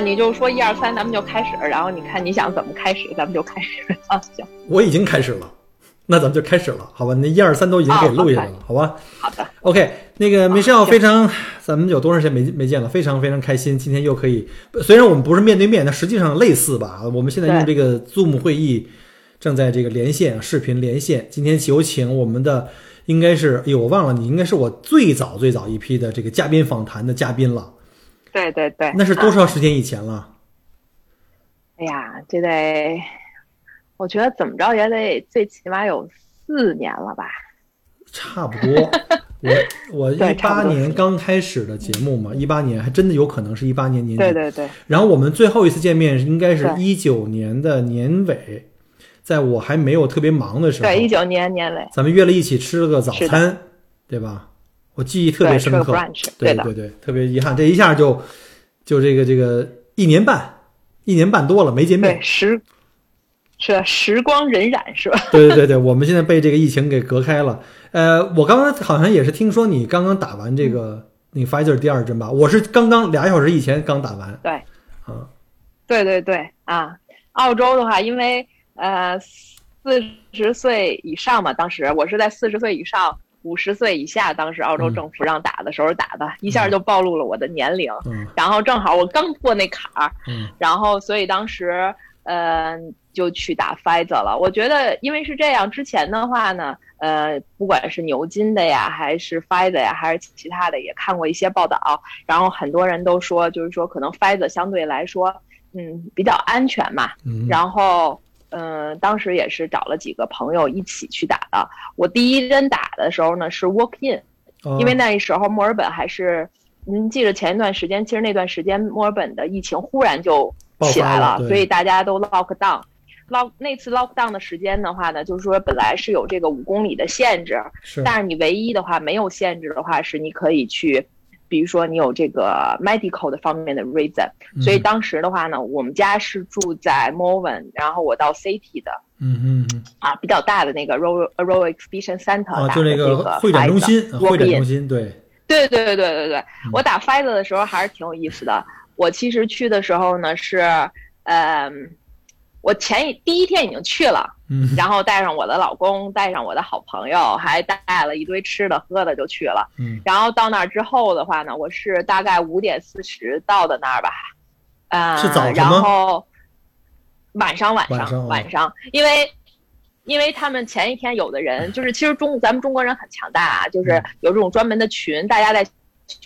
你就说一二三，咱们就开始，然后你看你想怎么开始，咱们就开始 啊，行。我已经开始了，那咱们就开始了，好吧？那一二三都已经给录下来了，好吧？好的。OK，那个梅少行非常，咱们有多长时间没没见了？非常非常开心，今天又可以，虽然我们不是面对面，但实际上类似吧。我们现在用这个 Zoom 会议，正在这个连线视频连线。今天有请我们的，应该是，哎呦，我忘了，你应该是我最早最早一批的这个嘉宾访谈的嘉宾了。对对对，那是多啊？少时间以前了？哎呀，这得，我觉得怎么着也得最起码有四年了吧？差不多。我我一八年刚开始的节目嘛，一八年还真的有可能是一八年年底。对对对，然后我们最后一次见面应该是对一九年的年尾，在我还没有特别忙的时候，对一九年年尾，咱们约了一起吃了个早餐，对吧？我记忆特别深刻。对对对，特别遗憾，这一下就就这个这个一年半，一年半多了没见面对。时是时光荏苒是吧？对对对对，我们现在被这个疫情给隔开了。呃，我刚刚好像也是听说你刚刚打完这个那个 Pfizer 第二针吧？我是刚刚俩小时以前刚打完。对，啊，对对对啊，澳洲的话，因为呃四十岁以上嘛，当时我是在四十岁以上。五十岁以下，当时澳洲嗯政府让打的时候打的，一下就暴露了我的年龄。嗯然后正好我刚过那坎儿，嗯然后所以当时呃就去打 Pfizer 了。我觉得因为是这样，之前的话呢，呃，不管是牛津的呀，还是 Pfizer 呀，还是其他的，也看过一些报道，然后很多人都说，就是说可能 Pfizer 相对来说，嗯，比较安全嘛。嗯，然后，嗯、当时也是找了几个朋友一起去打的。我第一针打的时候呢是 walk in，哦因为那时候墨尔本还是，您记着前一段时间，其实那段时间墨尔本的疫情忽然就起来了所以大家都 lock down。lock 那次 lock down 的时间的话呢，就是说本来是有这个五公里的限制，是但是你唯一的话没有限制的话是你可以去，比如说你有这个 medical 的方面的 reason，、嗯。所以当时的话呢，我们家是住在 Morven，然后我到 City 的嗯嗯嗯。啊比较大的那个 Royal Royal Exhibition Center 啊，打就那个会展中心，会展中心，对，对对对对对对，嗯。我打 Pfizer 的时候还是挺有意思的。我其实去的时候呢是，呃，我前一第一天已经去了，嗯。然后带上我的老公，带上我的好朋友，还带了一堆吃的喝的就去了。嗯。然后到那儿之后的话呢，我是大概五点四十到的那儿吧，呃，是早晨然后晚上晚上晚上。因为因为他们前一天有的人就是，其实中咱们中国人很强大啊，就是嗯。有这种专门的群，大家在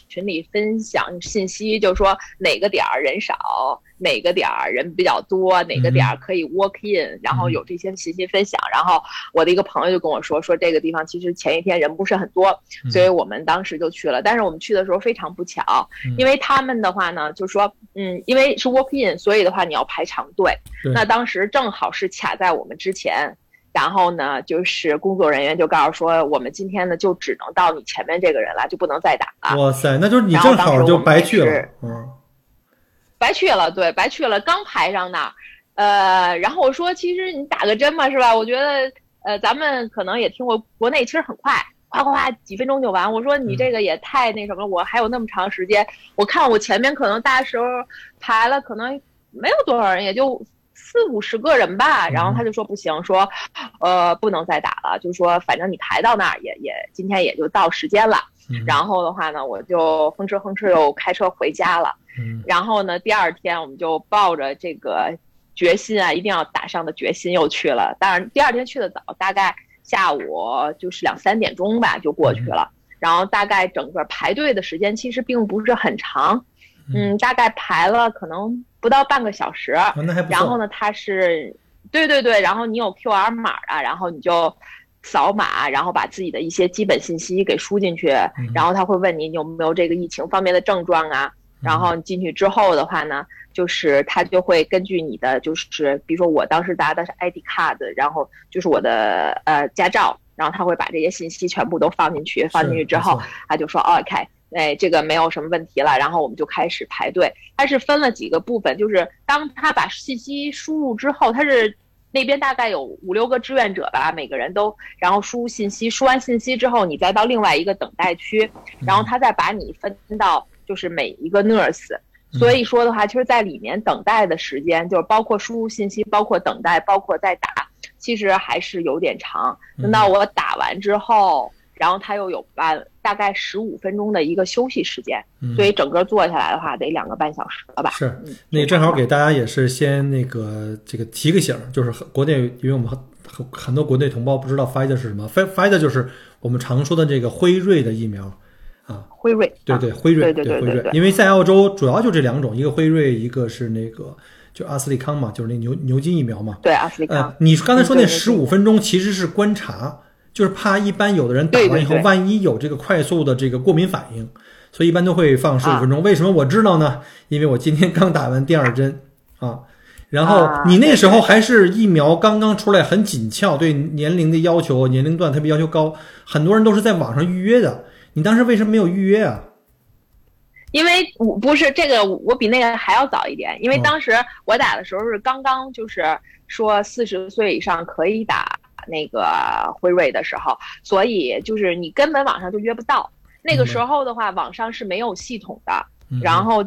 群里分享信息，就是说哪个点儿人少，哪个点儿人比较多，哪个点儿可以 walk in，、然后有这些信息分享。然后我的一个朋友就跟我说，说这个地方其实前一天人不是很多，嗯所以我们当时就去了。但是我们去的时候非常不巧，嗯因为他们的话呢，就说，嗯，因为是 walk in，所以的话你要排长队。那当时正好是卡在我们之前。然后呢，就是工作人员就告诉说，我们今天呢就只能到你前面这个人了，就不能再打了。哇塞，那就是你正好就白去了，嗯白去了，对，白去了，刚排上那儿，呃，然后我说，其实你打个针嘛，是吧？我觉得，呃，咱们可能也听过，国内其实很快，夸夸夸几分钟就完。我说你这个也太那什么了，我还有那么长时间，我看我前面可能大时候排了，可能没有多少人，也就。四五十个人吧，然后他就说不行，说，呃，不能再打了，就说反正你排到那儿也也今天也就到时间了。嗯，然后的话呢，我就哼哧哼哧又开车回家了。嗯然后呢，第二天我们就抱着这个决心啊，一定要打上的决心又去了。当然，第二天去的早，大概下午就是两三点钟吧就过去了。然后大概整个排队的时间其实并不是很长，嗯，大概排了可能不到半个小时。然后呢，它是，对对对，然后你有 QR 码啊，然后你就扫码，然后把自己的一些基本信息给输进去，嗯然后他会问你你有没有这个疫情方面的症状啊，然后进去之后的话呢，就是他就会根据你的，就是比如说我当时拿的是 ID card，然后就是我的呃驾照，然后他会把这些信息全部都放进去，放进去之后，他就说 OK，哎，这个没有什么问题了，然后我们就开始排队。它是分了几个部分，就是当他把信息输入之后，他是。那边大概有五六个志愿者吧，每个人都然后输入信息，输完信息之后，你再到另外一个等待区，然后他再把你分到就是每一个 nurse。所以说的话，其实，在里面等待的时间，就是包括输入信息，包括等待，包括再打，其实还是有点长。等到我打完之后。然后他又有半大概十五分钟的一个休息时间，所以整个坐下来的话得两个半小时了吧？是，那正好给大家也是先那个这个提个醒，就是国内，因为我们很很很多国内同胞不知道 Fider 是什么，Fider 就是我们常说的这个辉瑞的疫苗啊，辉瑞，对对，辉瑞，对对对对，因为在澳洲主要就这两种，一个辉瑞，一个是那个就阿斯利康嘛，就是那牛牛津疫苗嘛，对阿斯利康。呃，你刚才说那十五分钟其实是观察。就是怕一般有的人打完以后，万一有这个快速的这个过敏反应，所以一般都会放十五分钟。为什么我知道呢？因为我今天刚打完第二针啊。然后你那时候还是疫苗刚刚出来，很紧俏，对年龄的要求、年龄段特别要求高，很多人都是在网上预约的。你当时为什么没有预约啊？因为我不是这个，我比那个还要早一点。因为当时我打的时候是刚刚就是说四十岁以上可以打。那个辉瑞的时候，所以就是你根本网上就约不到。那个时候的话，网上是没有系统的。然后，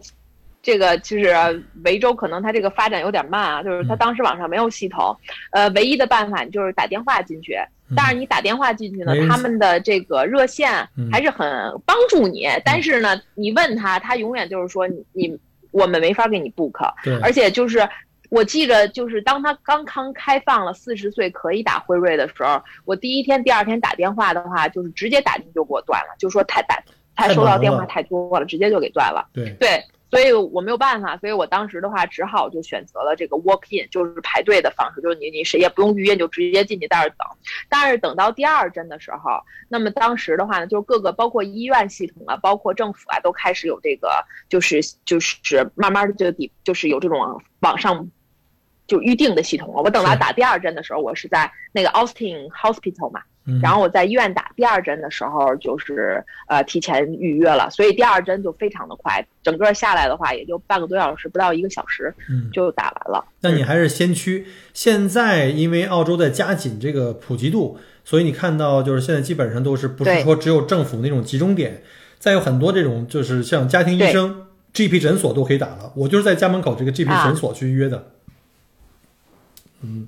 这个就是维州可能它这个发展有点慢啊，就是它当时网上没有系统。呃，唯一的办法就是打电话进去。但是你打电话进去呢，他们的这个热线还是很帮助你。但是呢，你问他，他永远就是说你我们没法给你 book。而且就是。我记着，就是当他刚刚开放了四十岁可以打辉瑞的时候，我第一天、第二天打电话的话，就是直接打进就给我断了，就说太打，他收到电话太多了，直接就给断了。对对，所以我没有办法，所以我当时的话只好就选择了这个 walk in，就是排队的方式，就是你你谁也不用预约，就直接进去在那等。但是等到第二针的时候，那么当时的话呢，就是各个包括医院系统啊，包括政府啊，都开始有这个，就是就是慢慢的就底就是有这种网上。就预定的系统了。我等到打第二针的时候，我是在那个 Austin Hospital 嘛，然后我在医院打第二针的时候，就是呃提前预约了，所以第二针就非常的快，整个下来的话也就半个多小时，不到一个小时，就打完了。那你还是先驱。现在因为澳洲在加紧这个普及度，所以你看到就是现在基本上都是不是说只有政府那种集中点，再有很多这种就是像家庭医生、GP 诊所都可以打了。我就是在家门口这个 GP 诊所去预约的。嗯，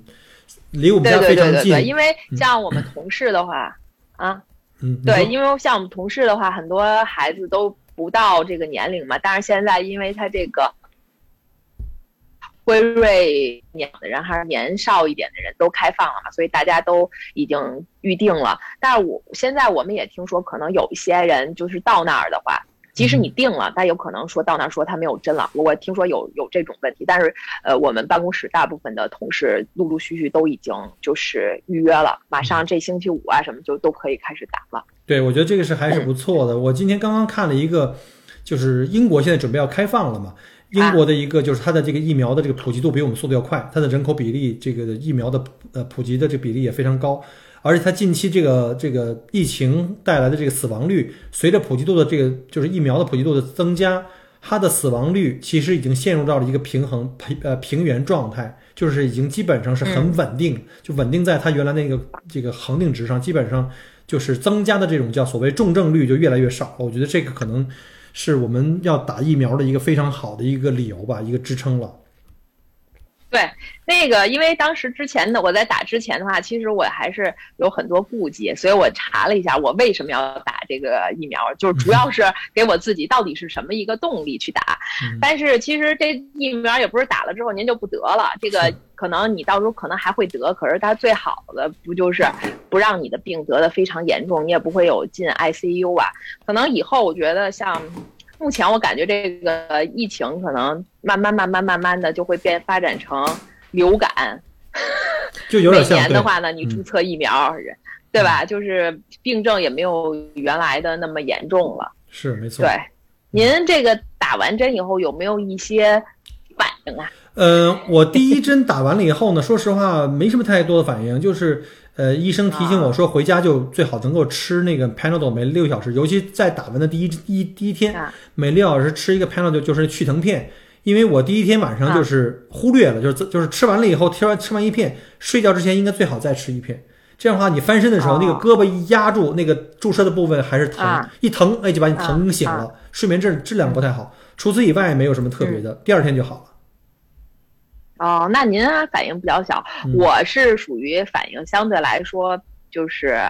离我们家非常近。对对对对，因为像我们同事的话，啊，嗯，对，因为像我们同事的话，很多孩子都不到这个年龄嘛。但是现在，因为他这个辉瑞年的人还是年少一点的人都开放了嘛，所以大家都已经预定了。但是我现在我们也听说，可能有一些人就是到那儿的话。即使你定了，但有可能说到那儿说他没有针了。我听说有有这种问题，但是呃，我们办公室大部分的同事陆陆续续都已经就是预约了，马上这星期五啊什么就都可以开始打了。对，我觉得这个是还是不错的。我今天刚刚看了一个，就是英国现在准备要开放了嘛，英国的一个就是它的这个疫苗的这个普及度比我们速度要快，它的人口比例这个疫苗的呃普及的这比例也非常高。而且它近期这个这个疫情带来的这个死亡率，随着普及度的这个就是疫苗的普及度的增加，它的死亡率其实已经陷入到了一个平衡平呃平原状态，就是已经基本上是很稳定，就稳定在它原来那个这个恒定值上，基本上就是增加的这种叫所谓重症率就越来越少了。我觉得这个可能是我们要打疫苗的一个非常好的一个理由吧，一个支撑了。对，那个，因为当时之前的我在打之前的话，其实我还是有很多顾忌，所以我查了一下，我为什么要打这个疫苗，就是主要是给我自己到底是什么一个动力去打。但是其实这疫苗也不是打了之后您就不得了，这个可能你到时候可能还会得，可是它最好的不就是不让你的病得的非常严重，你也不会有进 ICU 啊。可能以后我觉得像。目前我感觉这个疫情可能慢慢慢慢慢慢的就会变发展成流感，就有点像。每年的话呢，你注册疫苗，对吧？就是病症也没有原来的那么严重了。是没错。对，您这个打打完针以后有没有一些反应啊？呃，我第一针打完了以后呢，说实话没什么太多的反应，就是呃，医生提醒我说回家就最好能够吃那个 Panadol 每六小时，尤其在打完的第一第一第一天，每六小时吃一个 Panadol 就是去疼片。因为我第一天晚上就是忽略了，就是就是吃完了以后，吃完吃完一片，睡觉之前应该最好再吃一片。这样的话，你翻身的时候，那个胳膊一压住那个注射的部分还是疼，一疼哎就把你疼醒了，睡眠质质量不太好。除此以外没有什么特别的，第二天就好了。哦，那您反应比较小，我是属于反应相对来说就是。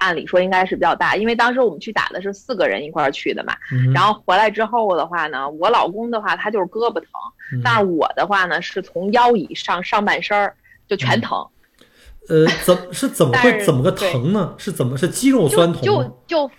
按理说应该是比较大，因为当时我们去打的是四个人一块儿去的嘛。然后回来之后的话呢，我老公的话他就是胳膊疼，但是我的话呢是从腰以上上半身儿就全疼。呃，怎是怎么会怎么个疼呢？是怎么是肌肉酸痛？就就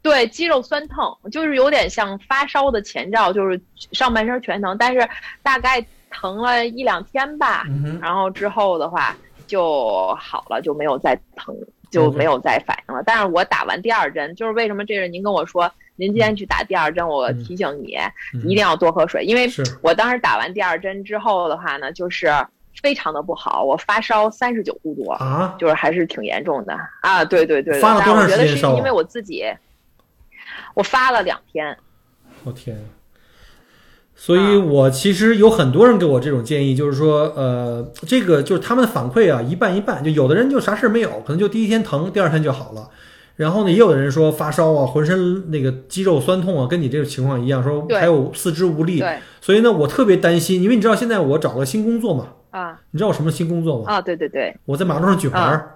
对肌肉酸痛，就是有点像发烧的前兆，就是上半身全疼，但是大概疼了一两天吧，然后之后的话就好了，就没有再疼。就没有再反应了。但是我打完第二针，就是为什么这是您跟我说，您今天去打第二针，我提醒你一定要多喝水，因为我当时打完第二针之后的话呢，就是非常的不好，我发烧三十九度多啊，就是还是挺严重的啊。对对对，发了多长时间烧？因为我自己，我发了两天。我天。所以，我其实有很多人给我这种建议，就是说，呃，这个就是他们的反馈啊，一半一半。就有的人就啥事儿没有，可能就第一天疼，第二天就好了。然后呢，也有的人说发烧啊，浑身那个肌肉酸痛啊，跟你这个情况一样，说还有四肢无力。所以呢，我特别担心，因为你知道现在我找了新工作嘛。啊。你知道我什么新工作吗？啊，对对对。我在马路上举牌儿。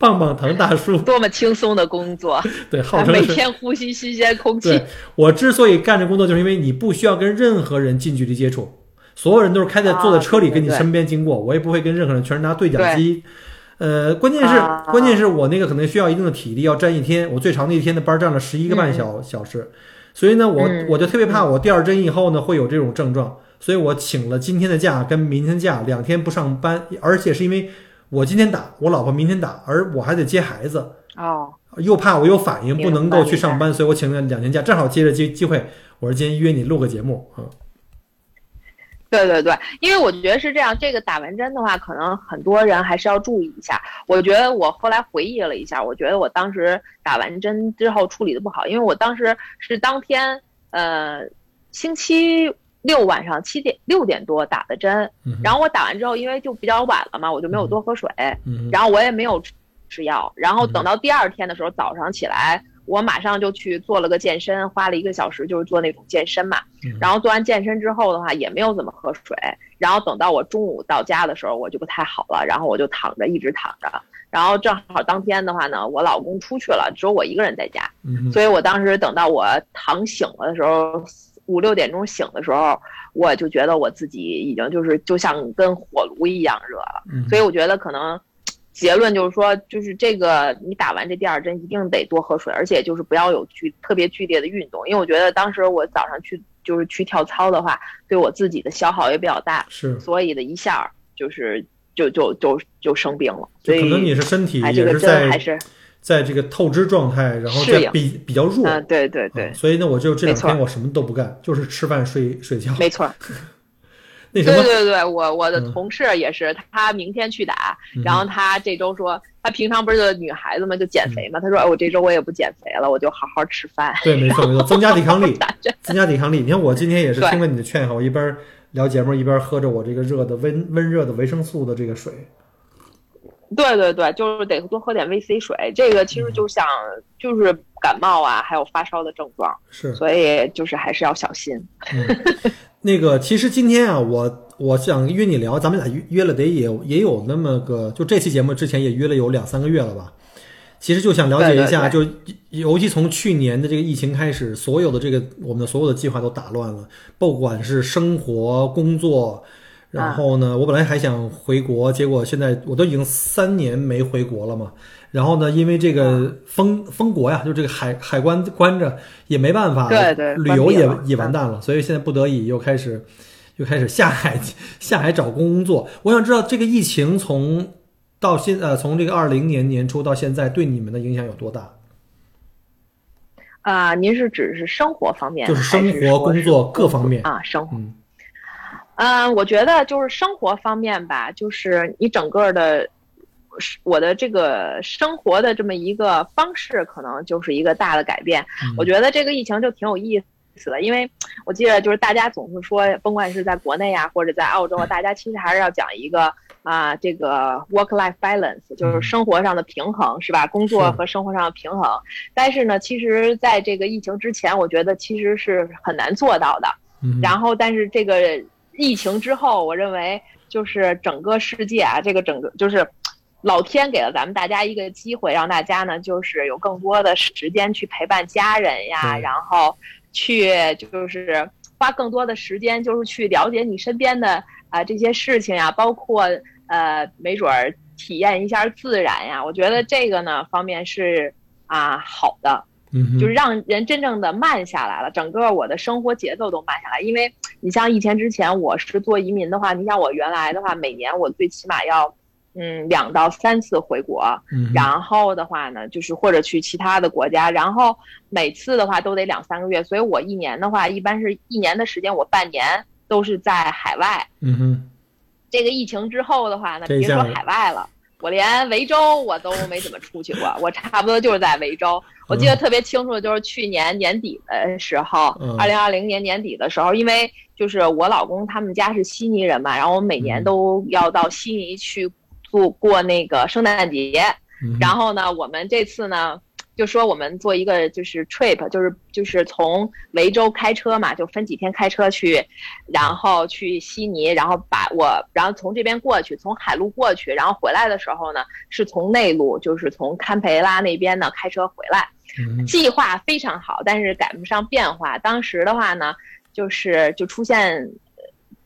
棒棒糖大叔，多么轻松的工作！对，号称每天呼吸新鲜空气。我之所以干这工作，就是因为你不需要跟任何人近距离接触，所有人都是开在坐在车里跟你身边经过，我也不会跟任何人，全是拿对讲机。呃，关键是关键是我那个可能需要一定的体力，要站一天，我最长的一天的班站了十一个半小小时，所以呢，我我就特别怕我第二针以后呢会有这种症状，所以我请了今天的假跟明天假，两天不上班，而且是因为。我今天打，我老婆明天打，而我还得接孩子哦，又怕我有反应不能够去上班，所以我请了两天假，正好接着机机会，我说今天约你录个节目啊。对对对，因为我觉得是这样，这个打完针的话，可能很多人还是要注意一下。我觉得我后来回忆了一下，我觉得我当时打完针之后处理的不好，因为我当时是当天呃星期。六晚上七点六点多打的针，然后我打完之后，因为就比较晚了嘛，我就没有多喝水，然后我也没有吃药，然后等到第二天的时候早上起来，我马上就去做了个健身，花了一个小时就是做那种健身嘛，然后做完健身之后的话也没有怎么喝水，然后等到我中午到家的时候我就不太好了，然后我就躺着一直躺着，然后正好当天的话呢，我老公出去了，只有我一个人在家，所以我当时等到我躺醒了的时候。五六点钟醒的时候，我就觉得我自己已经就是就像跟火炉一样热了，所以我觉得可能结论就是说，就是这个你打完这第二针一定得多喝水，而且就是不要有剧特别剧烈的运动，因为我觉得当时我早上去就是去跳操的话，对我自己的消耗也比较大，是，所以的一下就是就就就就生病了，所以可能你是身体也是在还是。在这个透支状态，然后再比比较弱，嗯，对对对，所以呢，我就这两天我什么都不干，就是吃饭睡睡觉，没错。那什么，对对对，我我的同事也是，他明天去打，然后他这周说，他平常不是女孩子嘛，就减肥嘛，他说，哎，我这周我也不减肥了，我就好好吃饭。对，没错没错，增加抵抗力，增加抵抗力。你看我今天也是听了你的劝哈，我一边聊节目一边喝着我这个热的温温热的维生素的这个水。对对对，就是得多喝点 VC 水，这个其实就像就是感冒啊，还有发烧的症状，是，所以就是还是要小心。那个，其实今天啊，我我想约你聊，咱们俩约约了得也也有那么个，就这期节目之前也约了有两三个月了吧。其实就想了解一下，就尤其从去年的这个疫情开始，所有的这个我们的所有的计划都打乱了，不管是生活、工作。然后呢，我本来还想回国，结果现在我都已经三年没回国了嘛。然后呢，因为这个封封国呀，就这个海海关关着，也没办法，对对，旅游也也完蛋了。所以现在不得已又开始又开始下海 下海找工作。我想知道这个疫情从到现呃从这个二零年年初到现在，对你们的影响有多大？啊，您是指是生活方面，就是生活、工作各方面啊？生活，嗯，嗯，我觉得就是生活方面吧，就是你整个的，我的这个生活的这么一个方式，可能就是一个大的改变。我觉得这个疫情就挺有意思的，因为我记得就是大家总是说，甭管是在国内啊，或者在澳洲啊，大家其实还是要讲一个。啊，这个 work-life balance 就是生活上的平衡，是吧？工作和生活上的平衡。但是呢，其实在这个疫情之前，我觉得其实是很难做到的。然后，但是这个疫情之后，我认为就是整个世界啊，这个整个就是老天给了咱们大家一个机会，让大家呢就是有更多的时间去陪伴家人呀，然后去就是花更多的时间，就是去了解你身边的。啊，这些事情呀，包括呃，没准儿体验一下自然呀，我觉得这个呢方面是啊好的，嗯，就是让人真正的慢下来了，整个我的生活节奏都慢下来。因为你像疫情之前我是做移民的话，你像我原来的话，每年我最起码要嗯两到三次回国，然后的话呢，就是或者去其他的国家，然后每次的话都得两三个月，所以我一年的话，一般是一年的时间，我半年。都是在海外，嗯哼，这个疫情之后的话呢，别说海外了，我连维州我都没怎么出去过，我差不多就是在维州。我记得特别清楚，就是去年年底的时候，二零二零年年底的时候，因为就是我老公他们家是悉尼人嘛，然后我每年都要到悉尼去过过那个圣诞节，然后呢，我们这次呢。就说我们做一个就是 trip，就是就是从维州开车嘛，就分几天开车去，然后去悉尼，然后把我，然后从这边过去，从海路过去，然后回来的时候呢，是从内陆，就是从堪培拉那边呢开车回来。计划非常好，但是赶不上变化。当时的话呢，就是就出现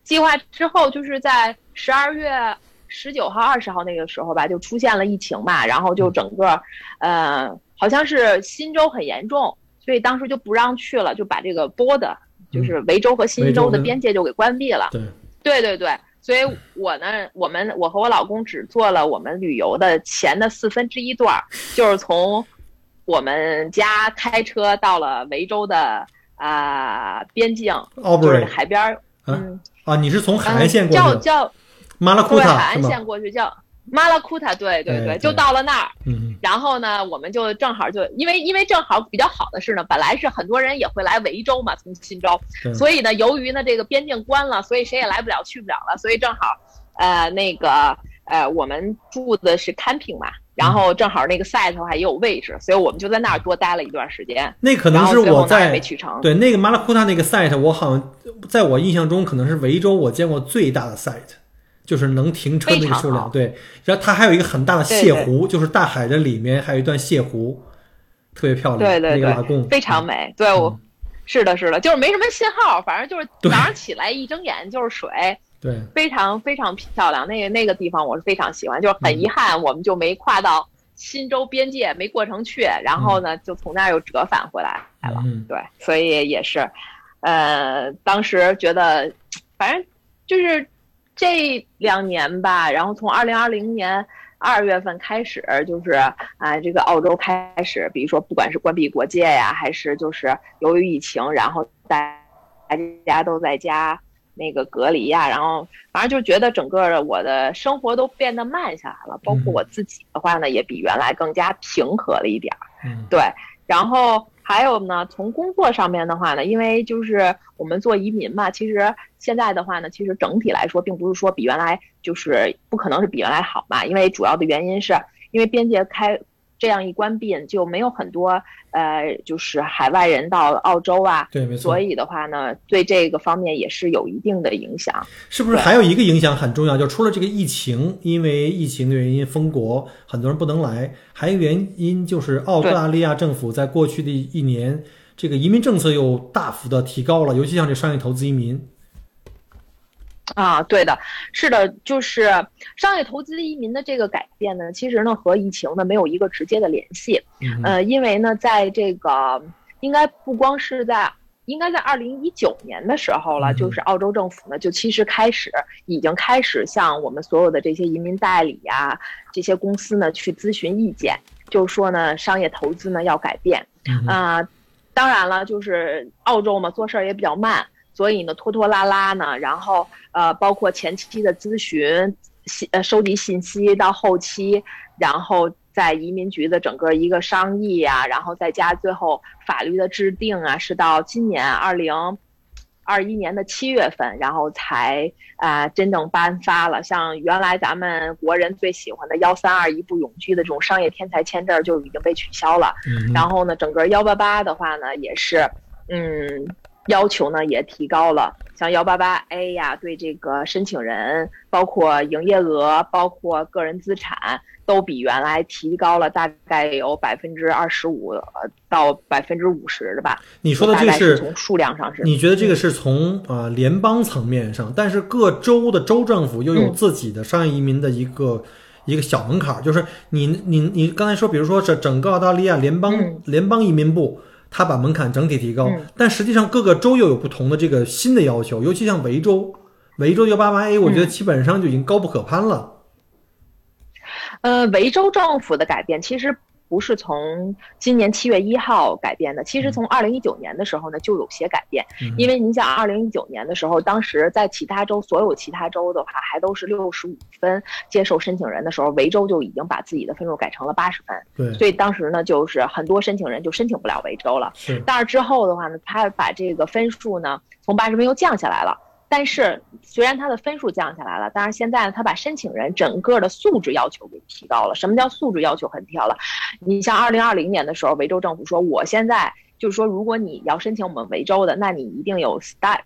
计划之后，就是在十二月十九号、二十号那个时候吧，就出现了疫情嘛，然后就整个，呃。好像是新州很严重，所以当时就不让去了，就把这个 border，就是维州和新州的边界就给关闭了。对，对对对，所以我呢，我们我和我老公只做了我们旅游的前的四分之一段，就是从我们家开车到了维州的啊边境，就是海边儿。嗯啊，你是从海岸线过去？叫叫马拉库塔海岸线过去叫。马拉库塔，对对对，就到了那儿。嗯，然后呢，我们就正好就因为因为正好比较好的是呢，本来是很多人也会来维州嘛，从新州，所以呢，由于呢这个边境关了，所以谁也来不了去不了了，所以正好，呃，那个呃，我们住的是 camping 嘛，然后正好那个 site 的话也有位置，所以我们就在那儿多待了一段时间。那可能是我在没去成。对，那个马拉库塔那个 site，我好像在我印象中可能是维州我见过最大的 site。就是能停车那个数量，对。然后它还有一个很大的泻湖，就是大海的里面还有一段泻湖，特别漂亮。对对对，非常美。对，我是的，是的，就是没什么信号，反正就是早上起来一睁眼就是水。对，非常非常漂亮。那个那个地方我是非常喜欢，就是很遗憾我们就没跨到新州边界，没过成去，然后呢就从那儿又折返回来来了。对，所以也是，呃，当时觉得，反正就是。这两年吧，然后从二零二零年二月份开始，就是啊，这个澳洲开始，比如说不管是关闭国界呀，还是就是由于疫情，然后大大家都在家那个隔离呀，然后反正就觉得整个我的生活都变得慢下来了，包括我自己的话呢，也比原来更加平和了一点儿。嗯，对，然后。还有呢，从工作上面的话呢，因为就是我们做移民嘛，其实现在的话呢，其实整体来说，并不是说比原来就是不可能是比原来好嘛，因为主要的原因是因为边界开。这样一关闭，就没有很多呃，就是海外人到澳洲啊。对，没错。所以的话呢，对这个方面也是有一定的影响。是不是还有一个影响很重要？就除了这个疫情，因为疫情的原因封国，很多人不能来。还有原因就是澳大利亚政府在过去的一年，这个移民政策又大幅的提高了，尤其像这商业投资移民。啊，对的，是的，就是商业投资移民的这个改变呢，其实呢和疫情呢没有一个直接的联系，呃，因为呢，在这个应该不光是在，应该在二零一九年的时候了，就是澳洲政府呢就其实开始已经开始向我们所有的这些移民代理呀这些公司呢去咨询意见，就是说呢商业投资呢要改变啊。当然了，就是澳洲嘛，做事儿也比较慢，所以呢拖拖拉拉呢，然后呃，包括前期的咨询、信呃收集信息到后期，然后在移民局的整个一个商议啊，然后再加最后法律的制定啊，是到今年二零二一年的七月份，然后才啊、真正颁发了。像原来咱们国人最喜欢的幺三二一步永居的这种商业天才签证就已经被取消了。嗯，然后呢，整个幺八八的话呢，也是，嗯，要求呢也提高了。像幺八八 A 呀，对这个申请人，包括营业额，包括个人资产，都比原来提高了大概有百分之二十五到百分之五十的吧。你说的这是是从数量上是，你觉得这个是从呃联邦层面上，但是各州的州政府又有嗯自己的商业移民的一个、一个小门槛儿，就是你你你刚才说，比如说整整个澳大利亚联邦、嗯联邦移民部，它把门槛整体提高，嗯但实际上各个州又有不同的这个新的要求，尤其像维州，维州幺八八 A，我觉得嗯基本上就已经高不可攀了。呃，维州政府的改变其实不是从今年七月一号改变的，其实从二零一九年的时候呢就有些改变。嗯因为您像二零一九年的时候，当时在其他州，所有其他州的话还都是六十五分接受申请人的时候，维州就已经把自己的分数改成了八十分，对，所以当时呢就是很多申请人就申请不了维州了。是但是之后的话呢，他把这个分数呢从八十分又降下来了。但是虽然他的分数降下来了，但是现在呢，他把申请人整个的素质要求给提高了。什么叫素质要求很提高了？你像二零二零年的时候，维州政府说，我现在就是说，如果你要申请我们维州的，那你一定有 STEP。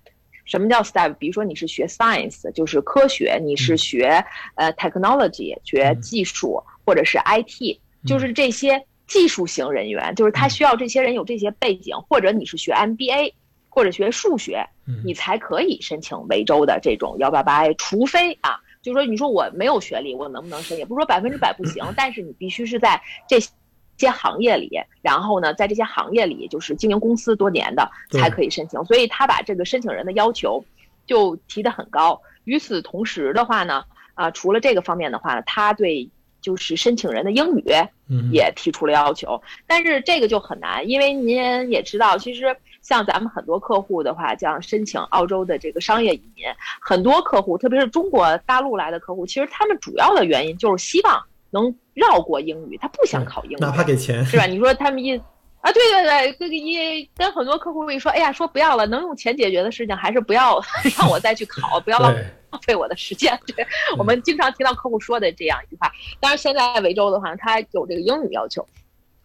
什么叫 STEP？比如说你是学 science，就是科学；你是学呃 technology，学技术，或者是 IT，就是这些技术型人员，就是他需要这些人有这些背景，或者你是学 MBA 或者学数学，嗯你才可以申请维州的这种幺八八 A，除非啊，就是说你说我没有学历，我能不能申？也不是说百分之百不行，但是你必须是在这些行业里，然后呢，在这些行业里就是经营公司多年的才可以申请。所以他把这个申请人的要求就提得很高。与此同时的话呢，啊、除了这个方面的话呢，他对就是申请人的英语嗯也提出了要求，但是这个就很难，因为您也知道，其实像咱们很多客户的话，像申请澳洲的这个商业移民，很多客户，特别是中国大陆来的客户，其实他们主要的原因就是希望能绕过英语，他不想考英语，哪怕给钱，是吧？你说他们一啊，对对对，这个一跟很多客户一说，哎呀，说不要了，能用钱解决的事情，还是不要 让我再去考，不要浪对，费我的时间。对我们经常听到客户说的这样一句话。当然，现在维州的话，它有这个英语要求。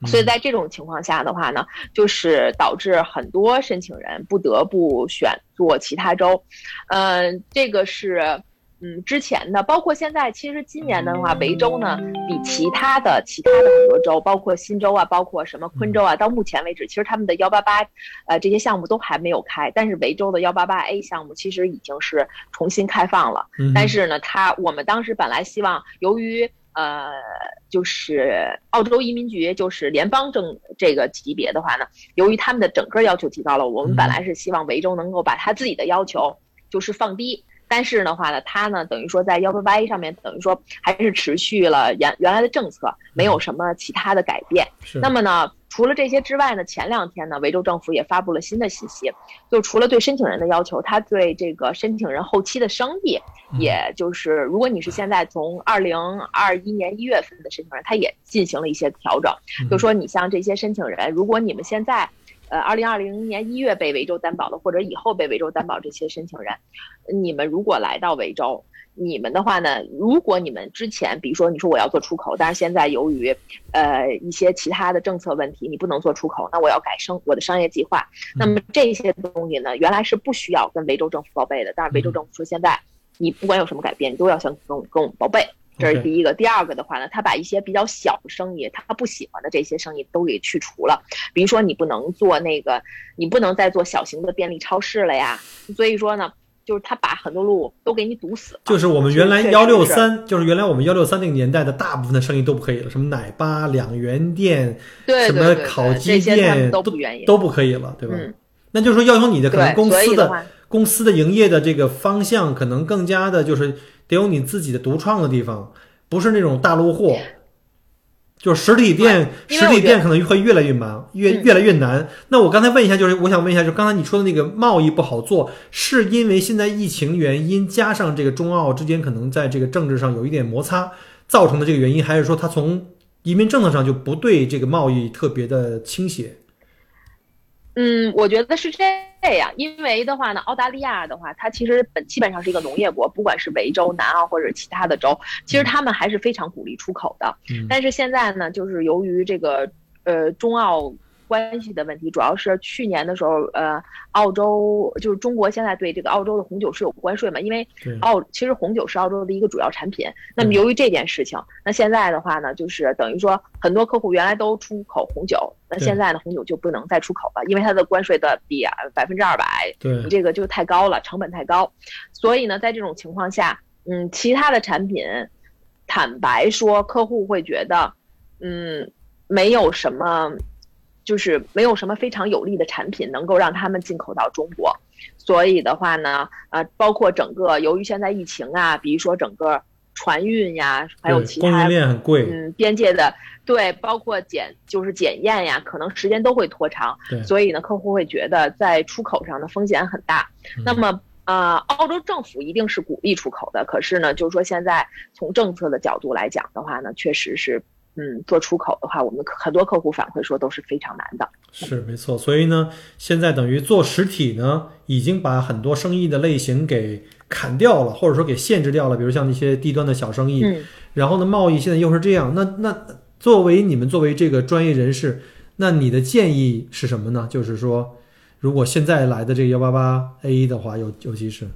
嗯所以在这种情况下的话呢，就是导致很多申请人不得不选做其他州，嗯、这个是。嗯，之前的包括现在，其实今年的话，维州呢比其他的其他的很多州，包括新州啊，包括什么昆州啊，到目前为止，其实他们的幺八八，呃，这些项目都还没有开。但是维州的幺八八 A 项目其实已经是重新开放了。嗯但是呢，它我们当时本来希望，由于呃，就是澳洲移民局就是联邦政这个级别的话呢，由于他们的整个要求提高了，我们本来是希望维州能够把他自己的要求就是放低。但是的话呢，它呢等于说在幺八八一上面，等于说还是持续了原原来的政策，没有什么其他的改变。是那么呢，除了这些之外呢，前两天呢，维州政府也发布了新的信息，就除了对申请人的要求，他对这个申请人后期的生意，嗯也就是如果你是现在从二零二一年一月份的申请人，他也进行了一些调整，嗯就说你像这些申请人，如果你们现在。呃，二零二零年一月被维州担保的，或者以后被维州担保这些申请人，你们如果来到维州，你们的话呢，如果你们之前，比如说你说我要做出口，但是现在由于呃一些其他的政策问题，你不能做出口，那我要改商我的商业计划。那么这些东西呢，原来是不需要跟维州政府报备的，但是维州政府说现在你不管有什么改变，你都要向跟我跟我们报备。这是第一个，第二个的话呢，他把一些比较小的生意，他不喜欢的这些生意都给去除了。比如说，你不能做那个，你不能再做小型的便利超市了呀。所以说呢，就是他把很多路都给你堵死了。就是我们原来幺六三，就是原来我们幺六三那个年代的大部分的生意都不可以了，什么奶吧、两元店、什么烤鸡店都不愿意。都不可以了，对吧？嗯，那就是说，要求你的可能，公司的的，公司的营业的这个方向，可能更加的就是得有你自己的独创的地方，不是那种大陆货。就是实体店，实体店可能会越来越忙，越越来越难。那我刚才问一下，就是我想问一下，就刚才你说的那个贸易不好做，是因为现在疫情原因，加上这个中澳之间可能在这个政治上有一点摩擦造成的这个原因，还是说它从移民政策上就不对这个贸易特别的倾斜？嗯，我觉得是这样，因为的话呢，澳大利亚的话，它其实本基本上是一个农业国，不管是维州、南澳或者其他的州，其实他们还是非常鼓励出口的。但是现在呢，就是由于这个呃中澳。关系的问题主要是去年的时候，呃，澳洲就是中国现在对这个澳洲的红酒是有关税嘛？因为澳其实红酒是澳洲的一个主要产品。那么由于这件事情，那现在的话呢，就是等于说很多客户原来都出口红酒，那现在呢红酒就不能再出口了，因为它的关税的比百分之二百，你这个就太高了，成本太高。所以呢，在这种情况下，嗯，其他的产品，坦白说，客户会觉得，嗯，没有什么。就是没有什么非常有利的产品能够让他们进口到中国，所以的话呢，呃，包括整个由于现在疫情啊，比如说整个船运呀，还有其他供应链很贵，嗯，边界的对，包括检就是检验呀，可能时间都会拖长，所以呢，客户会觉得在出口上的风险很大。那么，呃，澳洲政府一定是鼓励出口的，可是呢，就是说现在从政策的角度来讲的话呢，确实是。嗯，做出口的话，我们很多客户反馈说都是非常难的。是没错，所以呢，现在等于做实体呢，已经把很多生意的类型给砍掉了，或者说给限制掉了。比如像那些低端的小生意。嗯。然后呢，贸易现在又是这样，那那作为你们作为这个专业人士，那你的建议是什么呢？就是说，如果现在来的这个幺八八 A 的话，尤尤其是，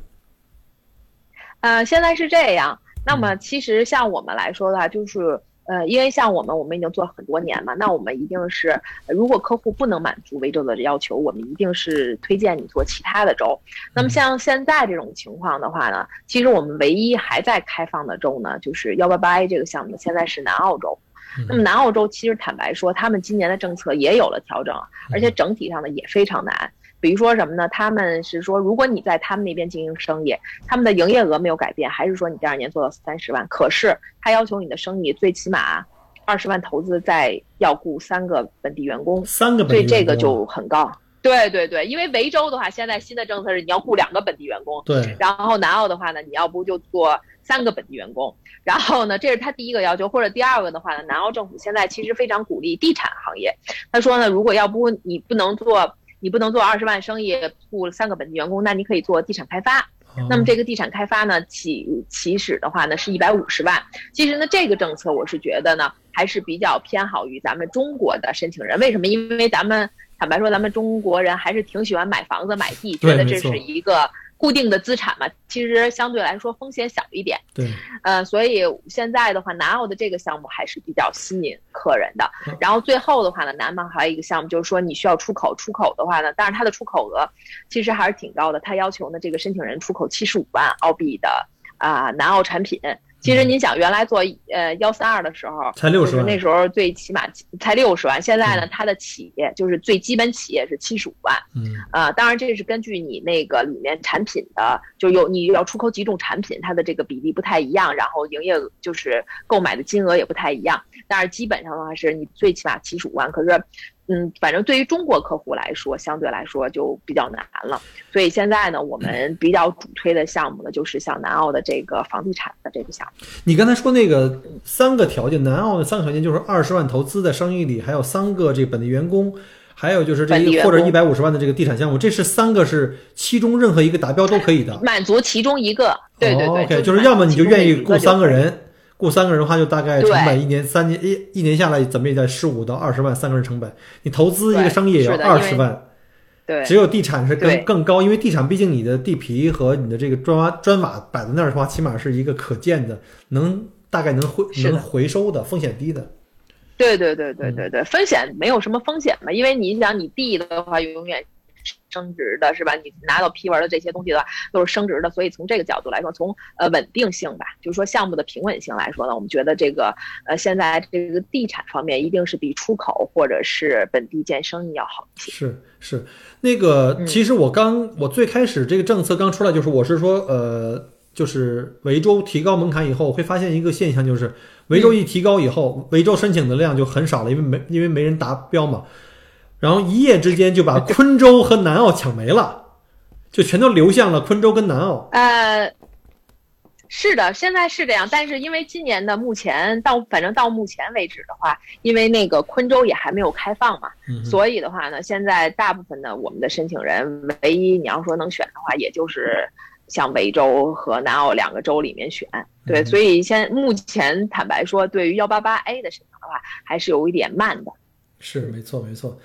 呃，现在是这样。那么其实像我们来说的话，就是。呃，因为像我们，我们已经做了很多年嘛，那我们一定是，如果客户不能满足维州的要求，我们一定是推荐你做其他的州。那么像现在这种情况的话呢，其实我们唯一还在开放的州呢，就是幺八八 A 这个项目，现在是南澳洲。那么南澳洲其实坦白说，他们今年的政策也有了调整，而且整体上呢也非常难。比如说什么呢？他们是说，如果你在他们那边经营生意，他们的营业额没有改变，还是说你第二年做到三十万？可是他要求你的生意最起码二十万投资，再要雇三个本地员工，三个，所以这个就很高。对对对，因为维州的话，现在新的政策是你要雇两个本地员工，对。然后南澳的话呢，你要不就做三个本地员工。然后呢，这是他第一个要求，或者第二个的话呢，南澳政府现在其实非常鼓励地产行业。他说呢，如果要不你不能做。你不能做二十万生意雇三个本地员工，那你可以做地产开发。那么这个地产开发呢，起起始的话呢是一百五十万。其实呢，这个政策我是觉得呢还是比较偏好于咱们中国的申请人。为什么？因为咱们坦白说，咱们中国人还是挺喜欢买房子、买地，觉得这是一个。固定的资产嘛，其实相对来说风险小一点。对，呃，所以现在的话，南澳的这个项目还是比较吸引客人的。然后最后的话呢，南澳还有一个项目，就是说你需要出口，出口的话呢，但是它的出口额其实还是挺高的，它要求呢这个申请人出口七十五万澳币的啊南澳产品。其实您想，原来做呃幺三二的时候才六十万，那时候最起码才六十万。现在呢，它的企业就是最基本企业是七十五万。嗯，啊，当然这是根据你那个里面产品的，就有你要出口几种产品，它的这个比例不太一样，然后营业就是购买的金额也不太一样。但是基本上的话，是你最起码七十五万。可是。嗯，反正对于中国客户来说，相对来说就比较难了。所以现在呢，我们比较主推的项目呢，就是像南澳的这个房地产的这个项目。你刚才说那个三个条件，南澳的三个条件就是二十万投资在生意里，还有三个这本地员工，还有就是这一或者一百五十万的这个地产项目，这是三个是其中任何一个达标都可以的，满足其中一个。对对对，OK，就是要么你就愿意雇三个人。雇三个人的话，就大概成本一年三年一一年下来，怎么也在十五到二十万三个人成本。你投资一个生意也要二十万，对，只有地产是更更高，因为地产毕竟你的地皮和你的这个砖瓦砖瓦摆在那儿的话，起码是一个可见的，能大概能回能回收的，风险低的。对对对对对对，风险没有什么风险嘛，因为你想你地的话永远。升值的是吧？你拿到批文的这些东西的话，都是升值的。所以从这个角度来说，从呃稳定性吧，就是说项目的平稳性来说呢，我们觉得这个呃现在这个地产方面一定是比出口或者是本地建生意要好一些。是是，那个其实我刚我最开始这个政策刚出来，就是我是说呃。就是维州提高门槛以后，会发现一个现象，就是维州一提高以后，维州申请的量就很少了，因为没因为没人达标嘛。然后一夜之间就把昆州和南澳抢没了，就全都流向了昆州跟南澳。呃，是的，现在是这样，但是因为今年的目前到反正到目前为止的话，因为那个昆州也还没有开放嘛，嗯所以的话呢，现在大部分的我们的申请人，唯一你要说能选的话，也就是像维州和南澳两个州里面选。对，嗯所以现目前坦白说，对于幺八八 A 的申请的话，还是有一点慢的。是没错没错。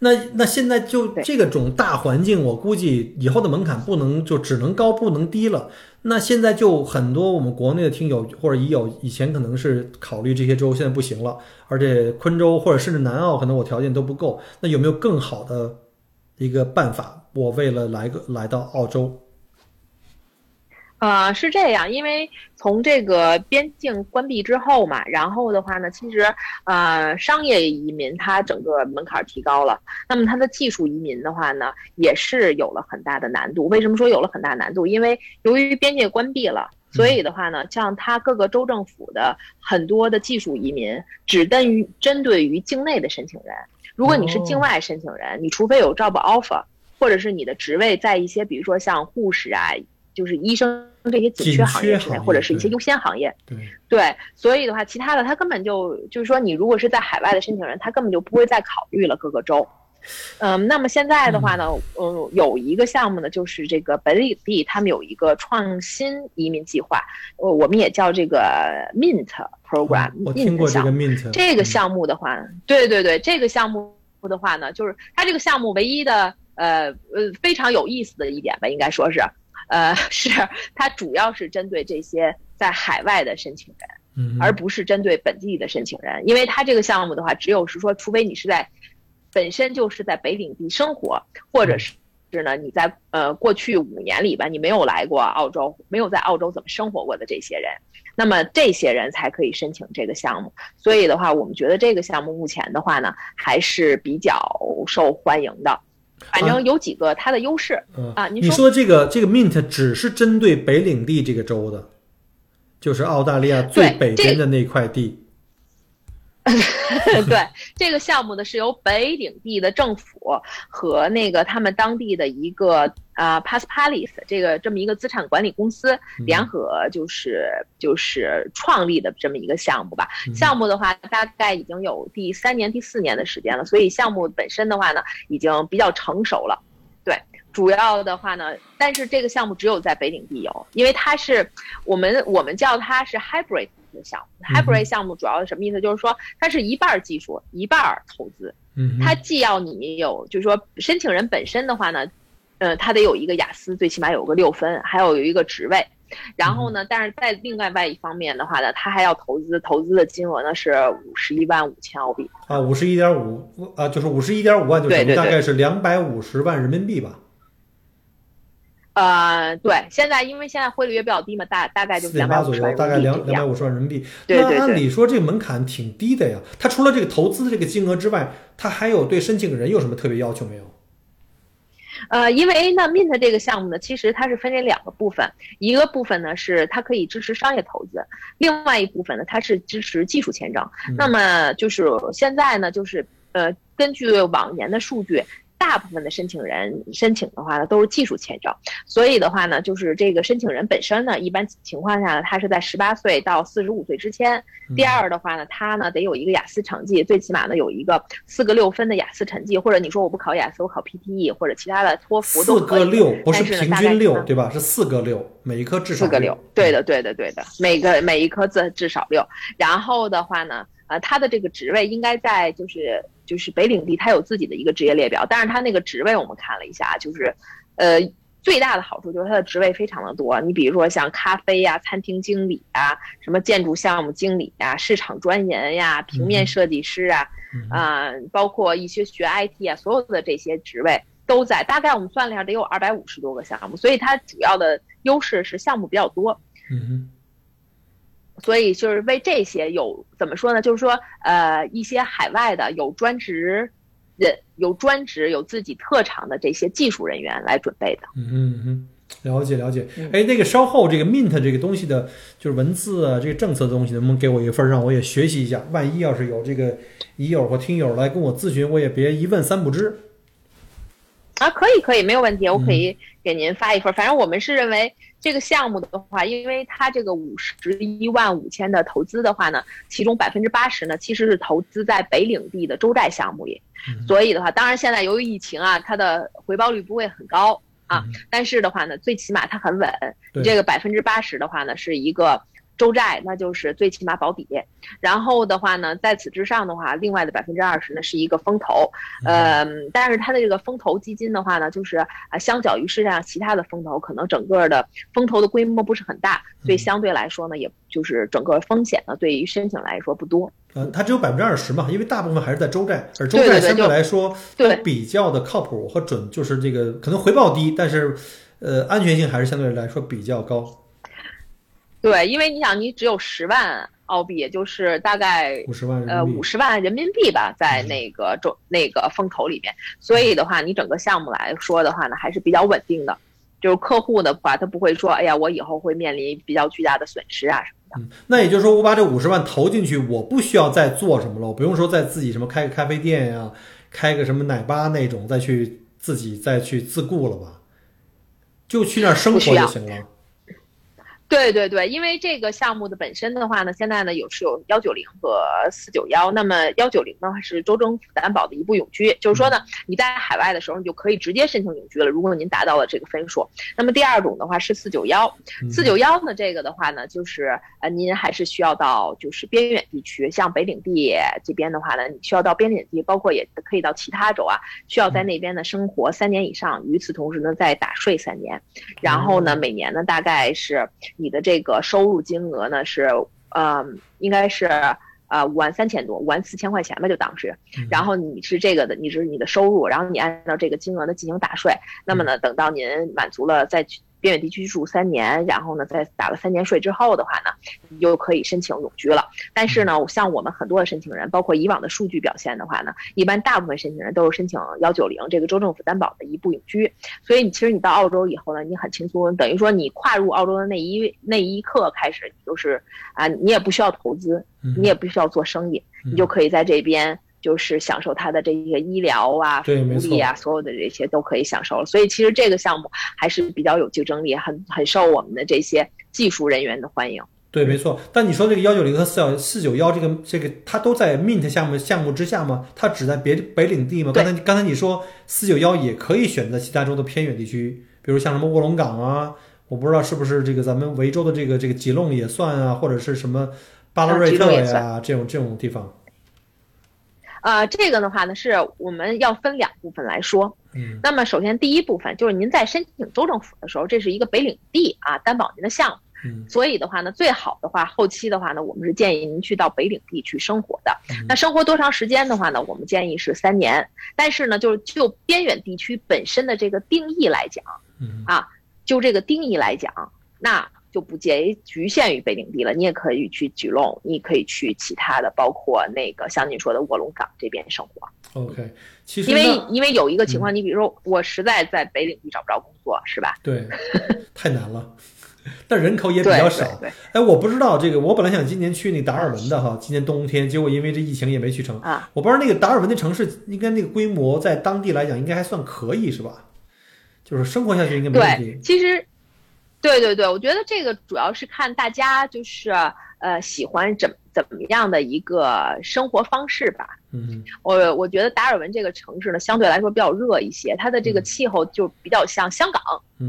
那那现在就这个种大环境，我估计以后的门槛不能就只能高不能低了。那现在就很多我们国内的听友或者已有以前可能是考虑这些州，现在不行了，而且昆州或者甚至南澳可能我条件都不够。那有没有更好的一个办法？我为了来个来到澳洲，呃，是这样，因为从这个边境关闭之后嘛，然后的话呢，其实呃，商业移民它整个门槛提高了，那么它的技术移民的话呢，也是有了很大的难度。为什么说有了很大难度？因为由于边界关闭了。所以的话呢，像它各个州政府的很多的技术移民，只针于针对于境内的申请人。如果你是境外申请人，你除非有 job offer，或者是你的职位在一些，比如说像护士啊，就是医生这些紧缺行业之内，或者是一些优先行业。对，对，所以的话，其他的他根本就就是说，你如果是在海外的申请人，他根本就不会再考虑了各个州。嗯，那么现在的话呢，嗯，有一个项目呢，就是这个本领地他们有一个创新移民计划，呃，我们也叫这个 Mint Program，、嗯我听过这个项目。Mint 这个嗯项目的话，对对对，这个项目的话呢，就是它这个项目唯一的呃呃非常有意思的一点吧，应该说是，呃，是它主要是针对这些在海外的申请人。嗯，而不是针对本地的申请人，因为它这个项目的话，只有是说，除非你是在本身就是在北领地生活，或者是是呢你在呃过去五年里吧，你没有来过澳洲，没有在澳洲怎么生活过的这些人，那么这些人才可以申请这个项目。所以的话，我们觉得这个项目目前的话呢，还是比较受欢迎的。反正有几个它的优势嗯啊，您你说这个这个 Mint 只是针对北领地这个州的，就是澳大利亚最北边的那块地。对这个项目呢，是由北领地的政府和那个他们当地的一个啊 Paspalis 这个这么一个资产管理公司嗯联合，就是就是创立的这么一个项目吧。嗯项目的话，大概已经有第三年、第四年的时间了，所以项目本身的话呢，已经比较成熟了。对，主要的话呢，但是这个项目只有在北领地有，因为它是我们我们叫它是 hybrid 的项目。嗯 hybrid 项目主要是什么意思？就是说它是一半儿技术，一半儿投资。嗯，它既要你有，就是说申请人本身的话呢，呃，他得有一个雅思，最起码有个六分，还有有一个职位。然后呢，但是在另外外一方面的话呢，他还要投资，投资的金额呢是五十一万五千澳币。啊，五十一点五啊，就是五十一点五万，就等对对对于大概是两百五十万人民币吧，呃，对，现在因为现在汇率也比较低嘛，大大概就四是两百左右大概两两百五十万人民币。对对对那按理说这个门槛挺低的呀。它除了这个投资的这个金额之外，它还有对申请人有什么特别要求没有？呃，因为那，Mint 这个项目呢，其实它是分为两个部分，一个部分呢是它可以支持商业投资，另外一部分呢它是支持技术签证。嗯那么就是现在呢，就是呃，根据往年的数据。大部分的申请人申请的话呢，都是技术签证，所以的话呢，就是这个申请人本身呢，一般情况下呢，他是在十八岁到四十五岁之间。嗯第二的话呢，他呢得有一个雅思成绩，最起码呢有一个四个六分的雅思成绩，或者你说我不考雅思，我考 PTE 或者其他的托福都四可以。个六不是平均六对吧？是四个六，每一科至少四个六，对的，对的，对的，每个每一科至至少六。然后的话呢，呃，他的这个职位应该在就是就是北领地，它有自己的一个职业列表，但是它那个职位我们看了一下，就是，呃。最大的好处就是它的职位非常的多，你比如说像咖啡呀、餐厅经理啊、什么建筑项目经理呀、市场专员呀、平面设计师啊，嗯啊、包括一些学 IT 啊，所有的这些职位都在。大概我们算了一下，得有二百五十多个项目，所以它主要的优势是项目比较多。嗯哼，所以就是为这些有怎么说呢？就是说，呃，一些海外的有专职人、有专职、有自己特长的这些技术人员来准备的。嗯嗯嗯，了解了解，哎，那个稍后这个 Mint 这个东西的，就是文字啊，这个政策的东西，能不能给我一份儿，让我也学习一下？万一要是有这个乙友或听友来跟我咨询，我也别一问三不知。啊，可以可以，没有问题，我可以给您发一份。反正我们是认为这个项目的话，因为它这个五十一万五千的投资的话呢，其中百分之八十呢其实是投资在北领地的州债项目里，所以的话，当然现在由于疫情啊，它的回报率不会很高。啊，但是的话呢，最起码它很稳。这个百分之八十的话呢，是一个州债，那就是最起码保底。然后的话呢，在此之上的话，另外的百分之二十呢是一个风投。呃，但是它的这个风投基金的话呢，就是啊，相较于市场上其他的风投，可能整个的风投的规模不是很大，所以相对来说呢，也就是整个风险呢，对于申请来说不多。呃，它只有百分之二十嘛，因为大部分还是在周债，而周债相对来说对比较的靠谱和准，就是这个可能回报低，但是呃安全性还是相对来说比较高。对，因为你想，你只有十万澳币，也就是大概五十万呃五十万人民币吧，在那个州那个风投里面，所以的话，你整个项目来说的话呢，还是比较稳定的。就是客户的话，他不会说，哎呀，我以后会面临比较巨大的损失啊什么。嗯，那也就是说，我把这五十万投进去，我不需要再做什么了，我不用说再自己什么开个咖啡店呀，开个什么奶吧那种，再去自己再去自雇了吧，就去那儿生活就行了。对对对，因为这个项目的本身的话呢，现在呢有是有幺九零和四九幺。那么幺九零呢是州政府担保的一部永居，就是说呢你在海外的时候，你就可以直接申请永居了。如果您达到了这个分数，那么第二种的话是四九幺，四九幺呢这个的话呢就是呃您还是需要到就是边远地区，像北领地这边的话呢，你需要到边领地，包括也可以到其他州啊，需要在那边呢生活三年以上，与此同时呢再打税三年，然后呢每年呢大概是。你的这个收入金额呢是，呃，应该是呃五万三千多，五万四千块钱吧，就当时。然后你是这个的，你是你的收入，然后你按照这个金额呢进行打税。那么呢，等到您满足了再去。边远地区居住三年，然后呢，在打了三年税之后的话呢，你就可以申请永居了。但是呢，像我们很多的申请人，包括以往的数据表现的话呢，一般大部分申请人都是申请幺九零这个州政府担保的一步永居。所以你其实你到澳洲以后呢，你很轻松，等于说你跨入澳洲的那一那一刻开始，你就是啊，你也不需要投资，你也不需要做生意，你就可以在这边。就是享受它的这些医疗啊、福利啊，所有的这些都可以享受了。所以其实这个项目还是比较有竞争力，很很受我们的这些技术人员的欢迎。对，没错。但你说这个幺九零和四幺四九幺这个这个，它都在 Mint 项目项目之下吗？它只在别北领地吗？刚才刚才你说四九幺也可以选择其他州的偏远地区，比如像什么卧龙岗啊，我不知道是不是这个咱们维州的这个这个吉隆也算啊，或者是什么巴拉瑞特呀这种这种地方。呃，这个的话呢，是我们要分两部分来说。嗯，那么首先第一部分就是您在申请州政府的时候，这是一个北领地啊担保您的项目。嗯，所以的话呢，最好的话，后期的话呢，我们是建议您去到北领地去生活的。那生活多长时间的话呢，我们建议是三年。但是呢，就是就边远地区本身的这个定义来讲，嗯啊，就这个定义来讲，那。就不于局限于北领地了，你也可以去举龙，你可以去其他的，包括那个像你说的卧龙岗这边生活。OK，其实因为因为有一个情况，你比如说我实在在北领地找不着工作，是吧？对，太难了，但人口也比较少。哎，我不知道这个，我本来想今年去那达尔文的哈，今年冬天，结果因为这疫情也没去成。啊，我不知道那个达尔文的城市应该那个规模在当地来讲应该还算可以是吧？就是生活下去应该没问题。其实。对对对，我觉得这个主要是看大家就是呃喜欢怎怎么样的一个生活方式吧。嗯，我我觉得达尔文这个城市呢，相对来说比较热一些，它的这个气候就比较像香港。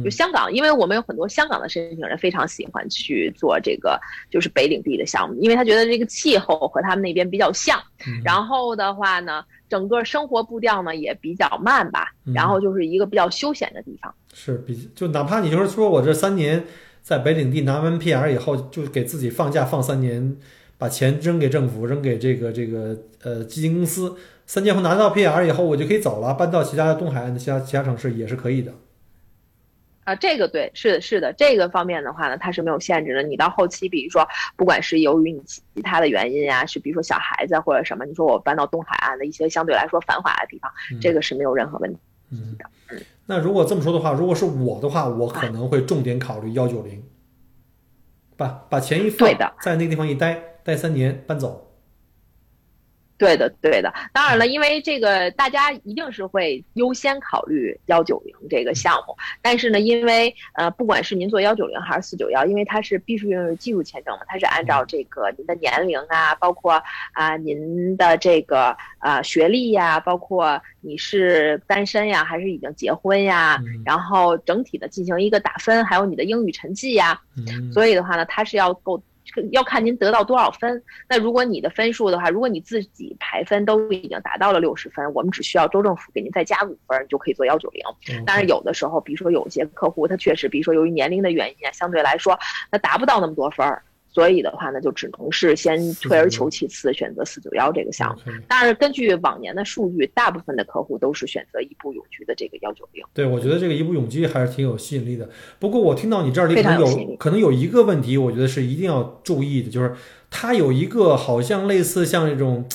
就香港，因为我们有很多香港的申请人非常喜欢去做这个就是北领地的项目，因为他觉得这个气候和他们那边比较像。然后的话呢。整个生活步调呢也比较慢吧，然后就是一个比较休闲的地方。是比就哪怕你就是说我这三年在北领地拿完 PR 以后，就给自己放假放三年，把钱扔给政府，扔给这个这个呃基金公司，三年后拿到 PR 以后，我就可以走了，搬到其他的东海岸的其他其他城市也是可以的。啊，这个对，是的，是的，这个方面的话呢，它是没有限制的。你到后期，比如说，不管是由于你其他的原因呀，是比如说小孩子或者什么，你说我搬到东海岸的一些相对来说繁华的地方，这个是没有任何问题的。嗯，那如果这么说的话，如果是我的话，我可能会重点考虑幺九零，把把钱一放，在那个地方一待，待三年搬走。对的，对的。当然了，因为这个大家一定是会优先考虑幺九零这个项目，但是呢，因为呃，不管是您做幺九零还是四九幺，因为它是必须用技术签证嘛，它是按照这个您的年龄啊，包括啊您的这个呃学历呀，包括你是单身呀还是已经结婚呀，然后整体的进行一个打分，还有你的英语成绩呀，所以的话呢，它是要够。要看您得到多少分。那如果你的分数的话，如果你自己排分都已经达到了六十分，我们只需要州政府给您再加五分，你就可以做幺九零。当然，有的时候，比如说有些客户他确实，比如说由于年龄的原因啊，相对来说他达不到那么多分儿。所以的话呢，就只能是先退而求其次，选择四九幺这个项目。但是根据往年的数据，大部分的客户都是选择一步永居的这个幺九零。对，我觉得这个一步永居还是挺有吸引力的。不过我听到你这里可能有可能有一个问题，我觉得是一定要注意的，就是它有一个好像类似像这种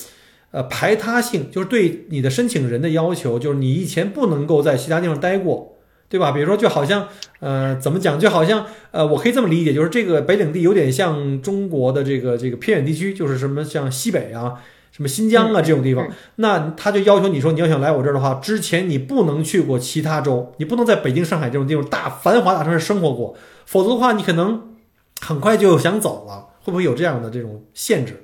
呃排他性，就是对你的申请人的要求，就是你以前不能够在其他地方待过。对吧？比如说，就好像，呃，怎么讲？就好像，呃，我可以这么理解，就是这个北领地有点像中国的这个这个偏远地区，就是什么像西北啊、什么新疆啊这种地方。那他就要求你说，你要想来我这儿的话，之前你不能去过其他州，你不能在北京、上海这种地方大繁华大城市生活过，否则的话，你可能很快就想走了。会不会有这样的这种限制？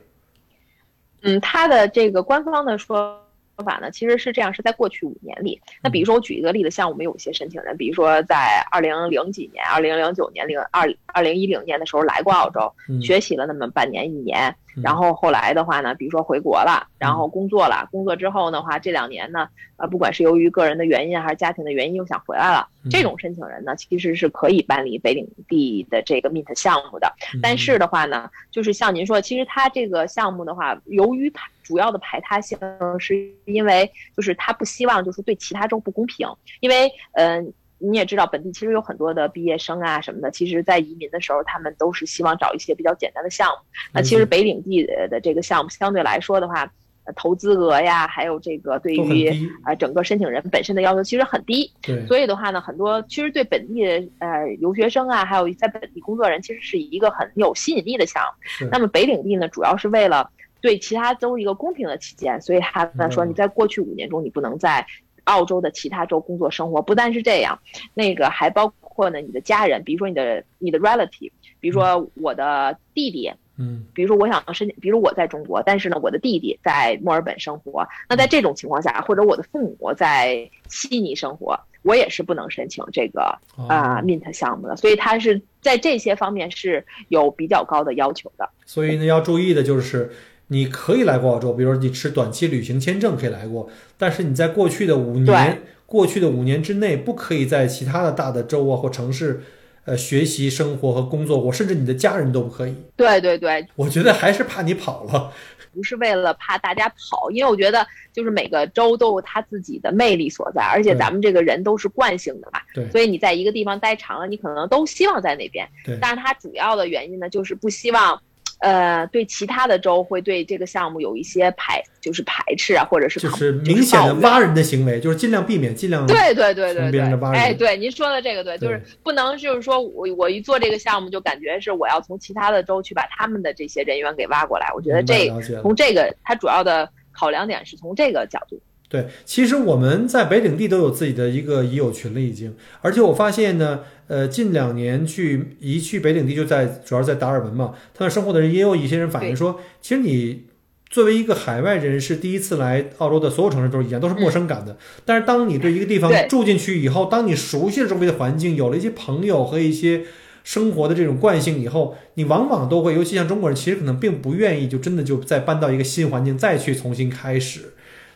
嗯，他的这个官方的说。法呢，其实是这样，是在过去五年里。那比如说，我举一个例子，像我们有一些申请人，比如说在二零零几年、二零零九年、零二二零一零年的时候来过澳洲，学习了那么半年一年，然后后来的话呢，比如说回国了，然后工作了，工作之后的话，这两年呢，呃，不管是由于个人的原因还是家庭的原因，又想回来了，这种申请人呢，其实是可以办理北领地的这个 MINT 项目的。但是的话呢，就是像您说，其实他这个项目的话，由于排主要的排他性，是因为就是他不希望就是对其他州不公平，因为嗯，你也知道本地其实有很多的毕业生啊什么的，其实在移民的时候，他们都是希望找一些比较简单的项目。那其实北领地的这个项目相对来说的话，投资额呀，还有这个对于啊整个申请人本身的要求其实很低。对，所以的话呢，很多其实对本地的呃留学生啊，还有在本地工作人，其实是一个很有吸引力的项目。那么北领地呢，主要是为了。对其他州一个公平的起见，所以他们说你在过去五年中你不能在澳洲的其他州工作生活。不但是这样，那个还包括呢你的家人，比如说你的你的 relative，比如说我的弟弟，嗯，比如说我想申请，比如我在中国，但是呢我的弟弟在墨尔本生活，那在这种情况下，或者我的父母在悉尼生活，我也是不能申请这个啊 mint 项目的。所以他是在这些方面是有比较高的要求的。所以呢要注意的就是。你可以来过澳洲，比如说你持短期旅行签证可以来过，但是你在过去的五年，过去的五年之内，不可以在其他的大的州啊或城市，呃，学习、生活和工作过，甚至你的家人都不可以。对对对，我觉得还是怕你跑了，不是为了怕大家跑，因为我觉得就是每个州都有它自己的魅力所在，而且咱们这个人都是惯性的嘛，对，所以你在一个地方待长了，你可能都希望在那边，对，但是它主要的原因呢，就是不希望。呃，对其他的州会对这个项目有一些排，就是排斥啊，或者是就是明显的挖人的行为，就是尽量避免，尽量对对对对对，哎，对您说的这个对，就是不能就是说我我一做这个项目就感觉是我要从其他的州去把他们的这些人员给挖过来，我觉得这从这个它主要的考量点是从这个角度。对，其实我们在北领地都有自己的一个已有群了，已经。而且我发现呢，呃，近两年去一去北领地，就在主要在达尔文嘛，他那生活的人也有一些人反映说，其实你作为一个海外人士，第一次来澳洲的所有城市都是一样，都是陌生感的。但是当你对一个地方住进去以后，当你熟悉了周围的环境，有了一些朋友和一些生活的这种惯性以后，你往往都会，尤其像中国人，其实可能并不愿意就真的就再搬到一个新环境，再去重新开始。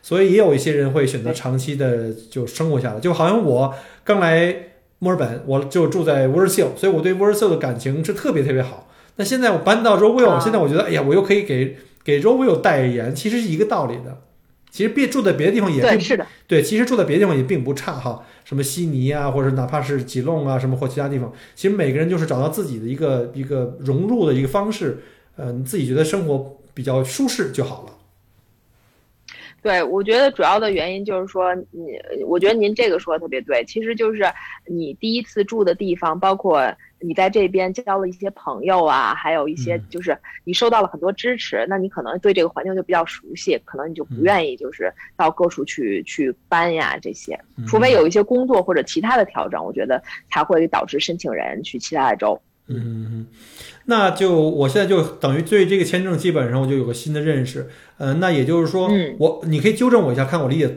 所以也有一些人会选择长期的就生活下来，就好像我刚来墨尔本，我就住在 w o r s i l 所以我对 w o r s i l 的感情是特别特别好。那现在我搬到 Rowell，现在我觉得，哎呀，我又可以给给 Rowell 代言，其实是一个道理的。其实别住在别的地方也对，是的，对，其实住在别的地方也并不差哈。什么悉尼啊，或者哪怕是吉隆啊，什么或其他地方，其实每个人就是找到自己的一个一个融入的一个方式，呃，你自己觉得生活比较舒适就好了。对，我觉得主要的原因就是说，你，我觉得您这个说的特别对，其实就是你第一次住的地方，包括你在这边交了一些朋友啊，还有一些就是你受到了很多支持，那你可能对这个环境就比较熟悉，可能你就不愿意就是到各处去去搬呀这些，除非有一些工作或者其他的调整，我觉得才会导致申请人去其他的州。嗯，那就我现在就等于对这个签证基本上我就有个新的认识。呃，那也就是说，我你可以纠正我一下，看我理解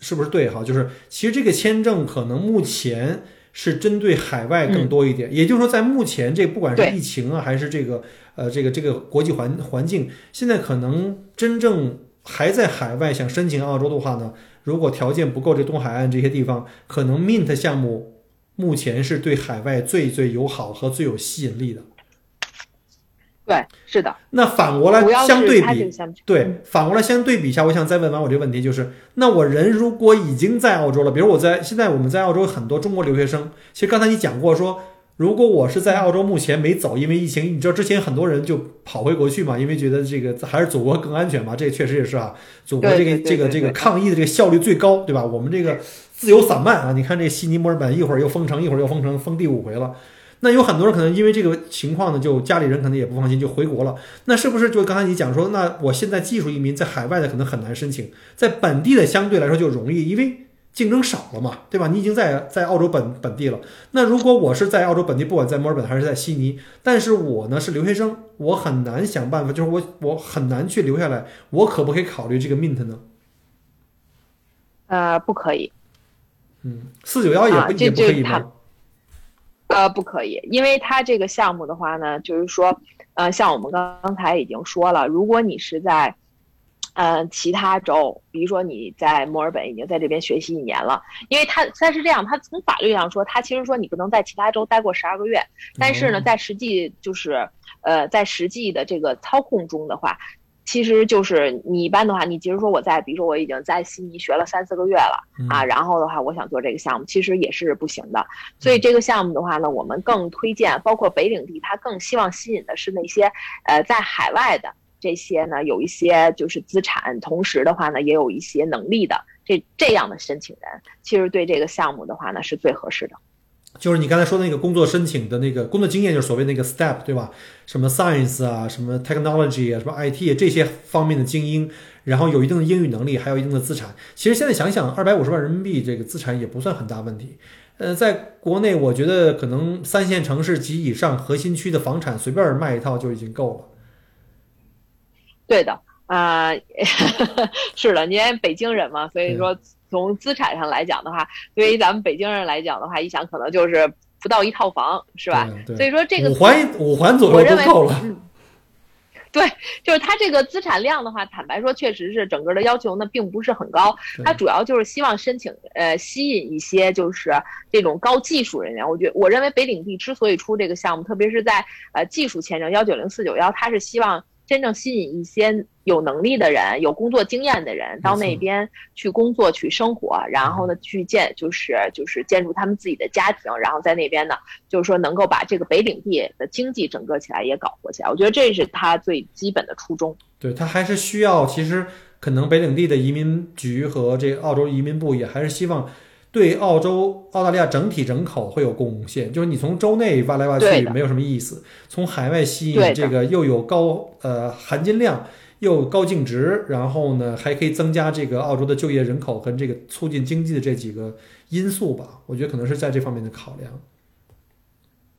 是不是对哈？就是其实这个签证可能目前是针对海外更多一点，也就是说，在目前这不管是疫情啊，还是这个呃这个这个国际环环境，现在可能真正还在海外想申请澳洲的话呢，如果条件不够，这东海岸这些地方可能 Mint 项目。目前是对海外最最友好和最有吸引力的。对，是的。那反过来相对比，对，反过来相对比一下，我想再问完我这个问题，就是那我人如果已经在澳洲了，比如我在现在我们在澳洲很多中国留学生，其实刚才你讲过说，如果我是在澳洲目前没走，因为疫情，你知道之前很多人就跑回国去嘛，因为觉得这个还是祖国更安全嘛，这确实也是啊，祖国这个这个这个抗疫的这个效率最高，对吧？我们这个。自由散漫啊！你看这悉尼、墨尔本，一会儿又封城，一会儿又封城，封第五回了。那有很多人可能因为这个情况呢，就家里人可能也不放心，就回国了。那是不是就刚才你讲说，那我现在技术移民在海外的可能很难申请，在本地的相对来说就容易，因为竞争少了嘛，对吧？你已经在在澳洲本本地了。那如果我是在澳洲本地，不管在墨尔本还是在悉尼，但是我呢是留学生，我很难想办法，就是我我很难去留下来。我可不可以考虑这个 Mint 呢？呃，不可以。嗯，四九幺也不也不可以吗？呃，不可以，因为它这个项目的话呢，就是说，呃，像我们刚刚才已经说了，如果你是在，呃，其他州，比如说你在墨尔本已经在这边学习一年了，因为它它是这样，它从法律上说，它其实说你不能在其他州待过十二个月，但是呢，在实际就是，呃，在实际的这个操控中的话。其实就是你一般的话，你即使说我在，比如说我已经在悉尼学了三四个月了啊，然后的话，我想做这个项目，其实也是不行的。所以这个项目的话呢，我们更推荐，包括北领地，它更希望吸引的是那些呃在海外的这些呢，有一些就是资产，同时的话呢，也有一些能力的这这样的申请人，其实对这个项目的话呢，是最合适的。就是你刚才说的那个工作申请的那个工作经验，就是所谓那个 step，对吧？什么 science 啊，什么 technology 啊，什么 IT 这些方面的精英，然后有一定的英语能力，还有一定的资产。其实现在想想，二百五十万人民币这个资产也不算很大问题。呃，在国内，我觉得可能三线城市及以上核心区的房产随便卖一套就已经够了。对的，啊，是的，您北京人嘛，所以说。从资产上来讲的话，对于咱们北京人来讲的话，一想可能就是不到一套房，是吧？所以说这个五环五环左右就够了。对，就是它这个资产量的话，坦白说，确实是整个的要求呢，并不是很高。它主要就是希望申请呃吸引一些就是这种高技术人员。我觉我认为北领地之所以出这个项目，特别是在呃技术签证幺九零四九幺，它是希望。真正吸引一些有能力的人、有工作经验的人到那边去工作、去生活，然后呢，去建就是就是建筑他们自己的家庭，然后在那边呢，就是说能够把这个北领地的经济整个起来也搞活起来。我觉得这是他最基本的初衷。对他还是需要，其实可能北领地的移民局和这个澳洲移民部也还是希望。对澳洲、澳大利亚整体人口会有贡献，就是你从州内挖来挖去没有什么意思，从海外吸引这个又有高呃含金量又高净值，然后呢还可以增加这个澳洲的就业人口跟这个促进经济的这几个因素吧，我觉得可能是在这方面的考量。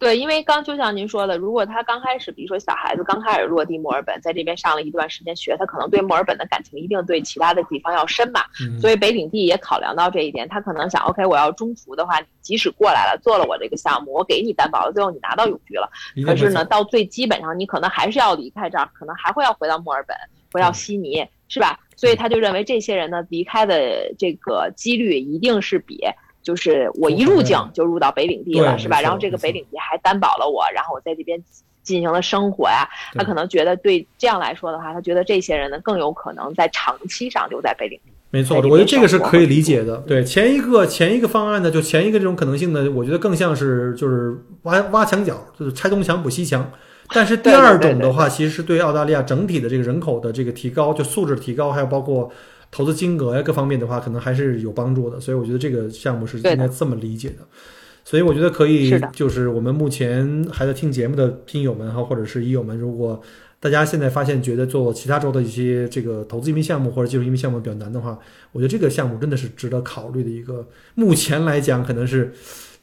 对，因为刚就像您说的，如果他刚开始，比如说小孩子刚开始落地墨尔本，在这边上了一段时间学，他可能对墨尔本的感情一定对其他的地方要深嘛。所以北领地也考量到这一点，他可能想，OK，我要中途的话，即使过来了，做了我这个项目，我给你担保了，最后你拿到永居了。可是呢，到最基本上，你可能还是要离开这儿，可能还会要回到墨尔本，回到悉尼，是吧？所以他就认为这些人呢，离开的这个几率一定是比。就是我一入境就入到北领地了，是吧？然后这个北领地还担保了我，然后我在这边进行了生活呀。他可能觉得对这样来说的话，他觉得这些人呢更有可能在长期上留在北领地。没错，我觉得这个是可以理解的。对前一个前一个方案呢，就前一个这种可能性呢，我觉得更像是就是挖挖墙脚，就是拆东墙补西墙。但是第二种的话，其实是对澳大利亚整体的这个人口的这个提高，就素质提高，还有包括。投资金额呀各方面的话，可能还是有帮助的。所以我觉得这个项目是应该这么理解的。所以我觉得可以，就是我们目前还在听节目的听友们哈，或者是益友们，如果大家现在发现觉得做其他州的一些这个投资移民项目或者技术移民项目比较难的话，我觉得这个项目真的是值得考虑的一个。目前来讲，可能是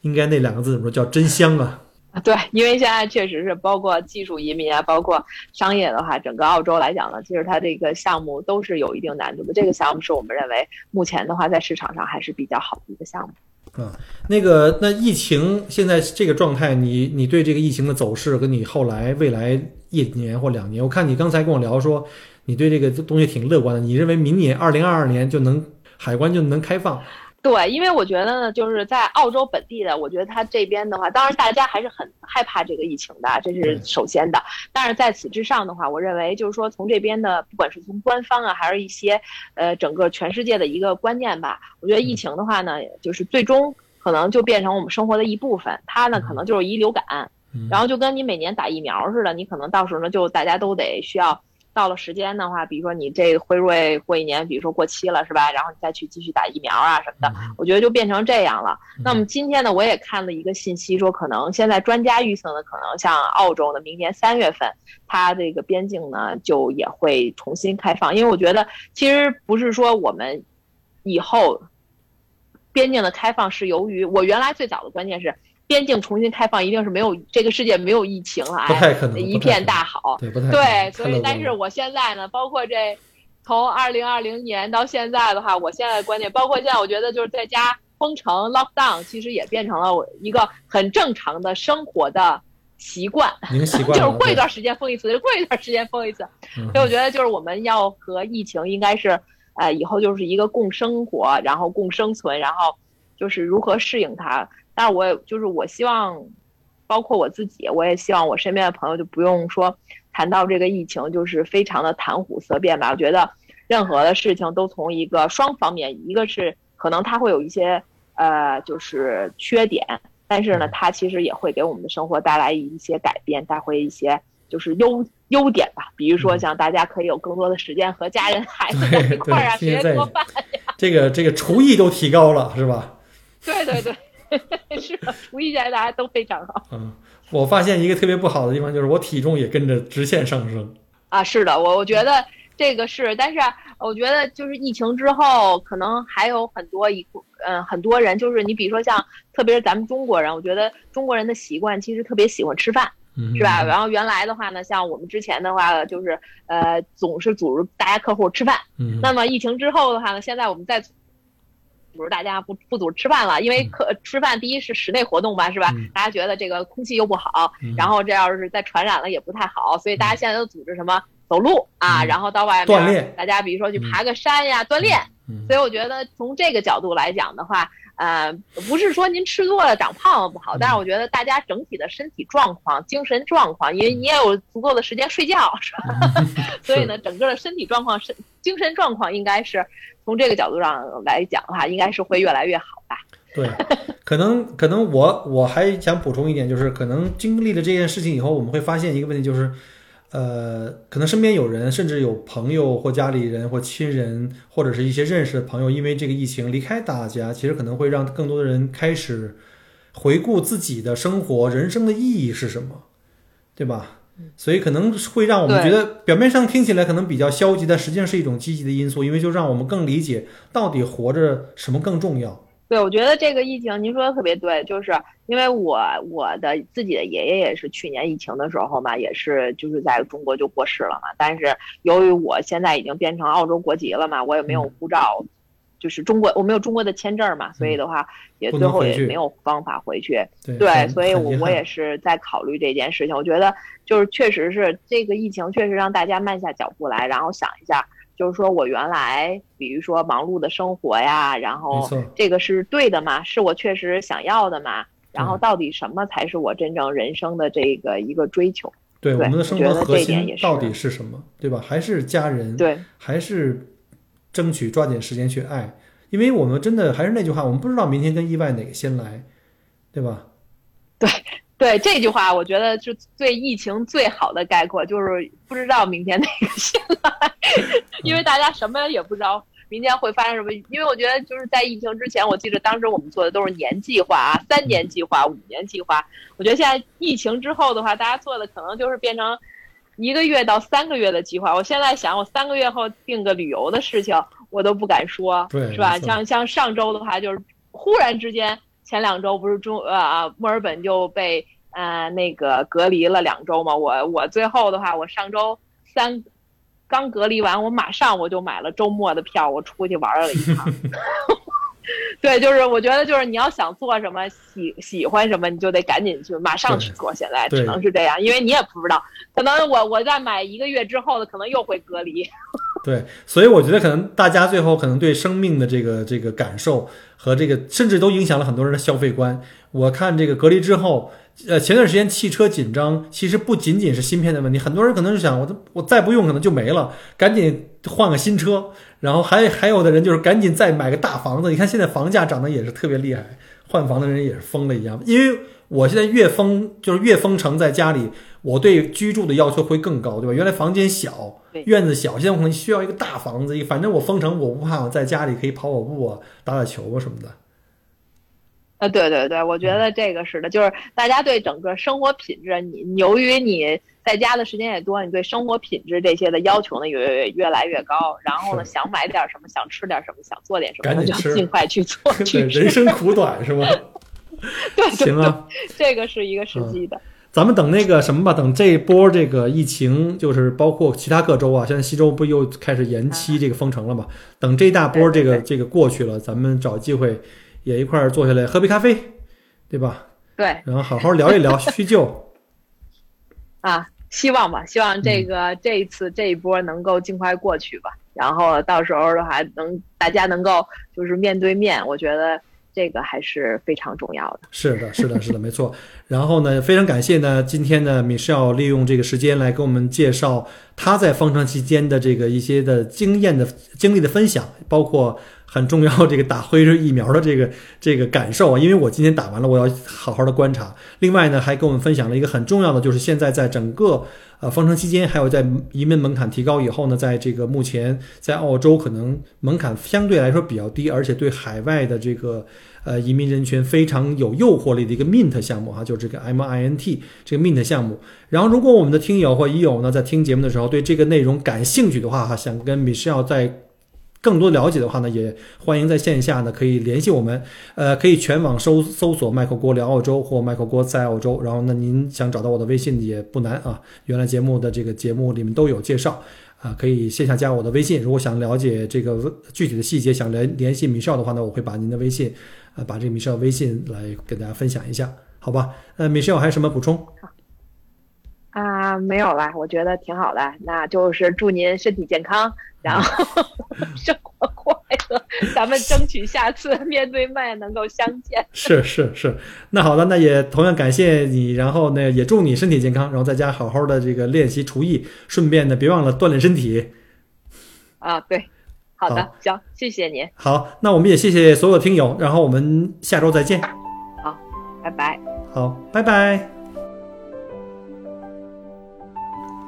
应该那两个字怎么说叫真香啊？对，因为现在确实是包括技术移民啊，包括商业的话，整个澳洲来讲呢，其实它这个项目都是有一定难度的。这个项目是我们认为目前的话在市场上还是比较好的一个项目。嗯，那个，那疫情现在这个状态，你你对这个疫情的走势，跟你后来未来一年或两年，我看你刚才跟我聊说，你对这个东西挺乐观的，你认为明年二零二二年就能海关就能开放？对，因为我觉得呢，就是在澳洲本地的，我觉得他这边的话，当然大家还是很害怕这个疫情的，这是首先的。但是在此之上的话，我认为就是说，从这边的，不管是从官方啊，还是一些呃整个全世界的一个观念吧，我觉得疫情的话呢，就是最终可能就变成我们生活的一部分。它呢，可能就是一流感，然后就跟你每年打疫苗似的，你可能到时候呢，就大家都得需要。到了时间的话，比如说你这辉瑞过一年，比如说过期了，是吧？然后你再去继续打疫苗啊什么的，我觉得就变成这样了。那么今天呢，我也看了一个信息，说可能现在专家预测呢，可能像澳洲的明年三月份，它这个边境呢就也会重新开放。因为我觉得其实不是说我们以后边境的开放是由于我原来最早的观念是。边境重新开放一定是没有这个世界没有疫情了，哎，一片大好。对，对，所以但是我现在呢，包括这从二零二零年到现在的话，我现在的观点，包括现在我觉得就是在家封城 lockdown，其实也变成了我一个很正常的生活的习惯。您习惯 就是过一段时间封一次，就过一段时间封一次。所以我觉得就是我们要和疫情应该是呃以后就是一个共生活，然后共生存，然后就是如何适应它。但是我也就是我希望，包括我自己，我也希望我身边的朋友就不用说谈到这个疫情就是非常的谈虎色变吧。我觉得任何的事情都从一个双方面，一个是可能它会有一些呃就是缺点，但是呢，它其实也会给我们的生活带来一些改变，带回一些就是优优点吧。比如说像大家可以有更多的时间和家人孩子在一块儿啊，学做饭呀。这个这个厨艺都提高了，是吧？对对对。是，厨艺现在大家都非常好。嗯，我发现一个特别不好的地方就是我体重也跟着直线上升。啊，是的，我我觉得这个是，但是我觉得就是疫情之后，可能还有很多一嗯很多人，就是你比如说像，特别是咱们中国人，我觉得中国人的习惯其实特别喜欢吃饭，是吧？然后原来的话呢，像我们之前的话，就是呃总是组织大家客户吃饭。嗯。那么疫情之后的话呢，现在我们在。组织大家不不组织吃饭了，因为客吃饭第一是室内活动吧，是吧？大家觉得这个空气又不好，然后这要是再传染了也不太好，所以大家现在都组织什么走路啊，然后到外面，大家比如说去爬个山呀，锻炼。所以我觉得从这个角度来讲的话，呃，不是说您吃多了长胖了不好，但是我觉得大家整体的身体状况、精神状况，因为你也有足够的时间睡觉，是吧？所以呢，整个的身体状况、身精神状况应该是。从这个角度上来讲的话，应该是会越来越好吧？对，可能可能我我还想补充一点，就是可能经历了这件事情以后，我们会发现一个问题，就是，呃，可能身边有人，甚至有朋友或家里人或亲人，或者是一些认识的朋友，因为这个疫情离开大家，其实可能会让更多的人开始回顾自己的生活、人生的意义是什么，对吧？所以可能会让我们觉得表面上听起来可能比较消极，但实际上是一种积极的因素，因为就让我们更理解到底活着什么更重要。对，我觉得这个疫情您说的特别对，就是因为我我的自己的爷爷也是去年疫情的时候嘛，也是就是在中国就过世了嘛。但是由于我现在已经变成澳洲国籍了嘛，我也没有护照。就是中国，我没有中国的签证嘛，所以的话也最后也没有方法回去。对，所以我我也是在考虑这件事情。我觉得就是确实是这个疫情确实让大家慢下脚步来，然后想一下，就是说我原来比如说忙碌的生活呀，然后这个是对的吗？是我确实想要的吗？然后到底什么才是我真正人生的这个一个追求？对，我们的生活核心到底是什么？对吧？还是家人？对，还是。争取抓紧时间去爱，因为我们真的还是那句话，我们不知道明天跟意外哪个先来，对吧？对对，这句话我觉得是对疫情最好的概括，就是不知道明天哪个先来，因为大家什么也不知道，明天会发生什么？因为我觉得就是在疫情之前，我记得当时我们做的都是年计划啊，三年计划、五年计划。我觉得现在疫情之后的话，大家做的可能就是变成一个月到三个月的计划。我现在想，我三个月后定个旅游的事情，我都不敢说，是吧？像像上周的话，就是忽然之间，前两周不是中呃墨尔本就被呃那个隔离了两周嘛？我我最后的话，我上周三。刚隔离完，我马上我就买了周末的票，我出去玩了一趟。对，就是我觉得，就是你要想做什么，喜喜欢什么，你就得赶紧去，马上去做。现在只能是这样，因为你也不知道，可能我我在买一个月之后的，可能又会隔离。对，所以我觉得可能大家最后可能对生命的这个这个感受和这个，甚至都影响了很多人的消费观。我看这个隔离之后。呃，前段时间汽车紧张，其实不仅仅是芯片的问题，很多人可能是想，我我再不用可能就没了，赶紧换个新车，然后还还有的人就是赶紧再买个大房子。你看现在房价涨得也是特别厉害，换房的人也是疯了一样。因为我现在越封就是越封城在家里，我对居住的要求会更高，对吧？原来房间小，院子小，现在我可能需要一个大房子，反正我封城我不怕，我在家里可以跑跑步啊，打打球啊什么的。啊，对对对，我觉得这个是的，就是大家对整个生活品质，你由于你在家的时间也多，你对生活品质这些的要求呢也越来越高。然后呢，想买点什么，想吃点什么，想做点什么，就尽快去做。对，人生苦短是吗？对，行啊，这个是一个实际的。咱们等那个什么吧，等这一波这个疫情，就是包括其他各州啊，现在西州不又开始延期这个封城了嘛？等这一大波这个这个过去了，咱们找机会。也一块儿坐下来喝杯咖啡，对吧？对，然后好好聊一聊叙旧。啊，希望吧，希望这个这一次这一波能够尽快过去吧。然后到时候的话，能大家能够就是面对面，我觉得这个还是非常重要的。是的，是的，是的，没错。然后呢，非常感谢呢，今天呢，米少利用这个时间来给我们介绍他在方程期间的这个一些的经验的经历的分享，包括。很重要，这个打辉瑞疫苗的这个这个感受啊，因为我今天打完了，我要好好的观察。另外呢，还跟我们分享了一个很重要的，就是现在在整个呃封城期间，还有在移民门槛提高以后呢，在这个目前在澳洲可能门槛相对来说比较低，而且对海外的这个呃移民人群非常有诱惑力的一个 Mint 项目哈，就是这个 MINT 这个 Mint 项目。然后，如果我们的听友或已友呢在听节目的时候对这个内容感兴趣的话哈，想跟 Michelle 在更多了解的话呢，也欢迎在线下呢可以联系我们，呃，可以全网搜搜索麦克锅聊澳洲或麦克锅在澳洲，然后呢，您想找到我的微信也不难啊，原来节目的这个节目里面都有介绍啊，可以线下加我的微信。如果想了解这个具体的细节，想联联系米少的话呢，我会把您的微信，呃，把这个米少微信来跟大家分享一下，好吧？呃，米少还有什么补充？啊，没有了，我觉得挺好的，那就是祝您身体健康。然后 生活快乐，咱们争取下次 面对面能够相见。是是是，那好的，那也同样感谢你，然后呢，也祝你身体健康，然后在家好好的这个练习厨艺，顺便呢别忘了锻炼身体。啊，对，好的，行，谢谢您。好，那我们也谢谢所有听友，然后我们下周再见。好，拜拜。好，拜拜。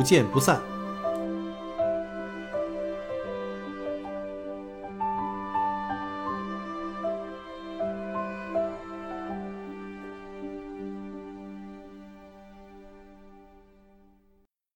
不见不散。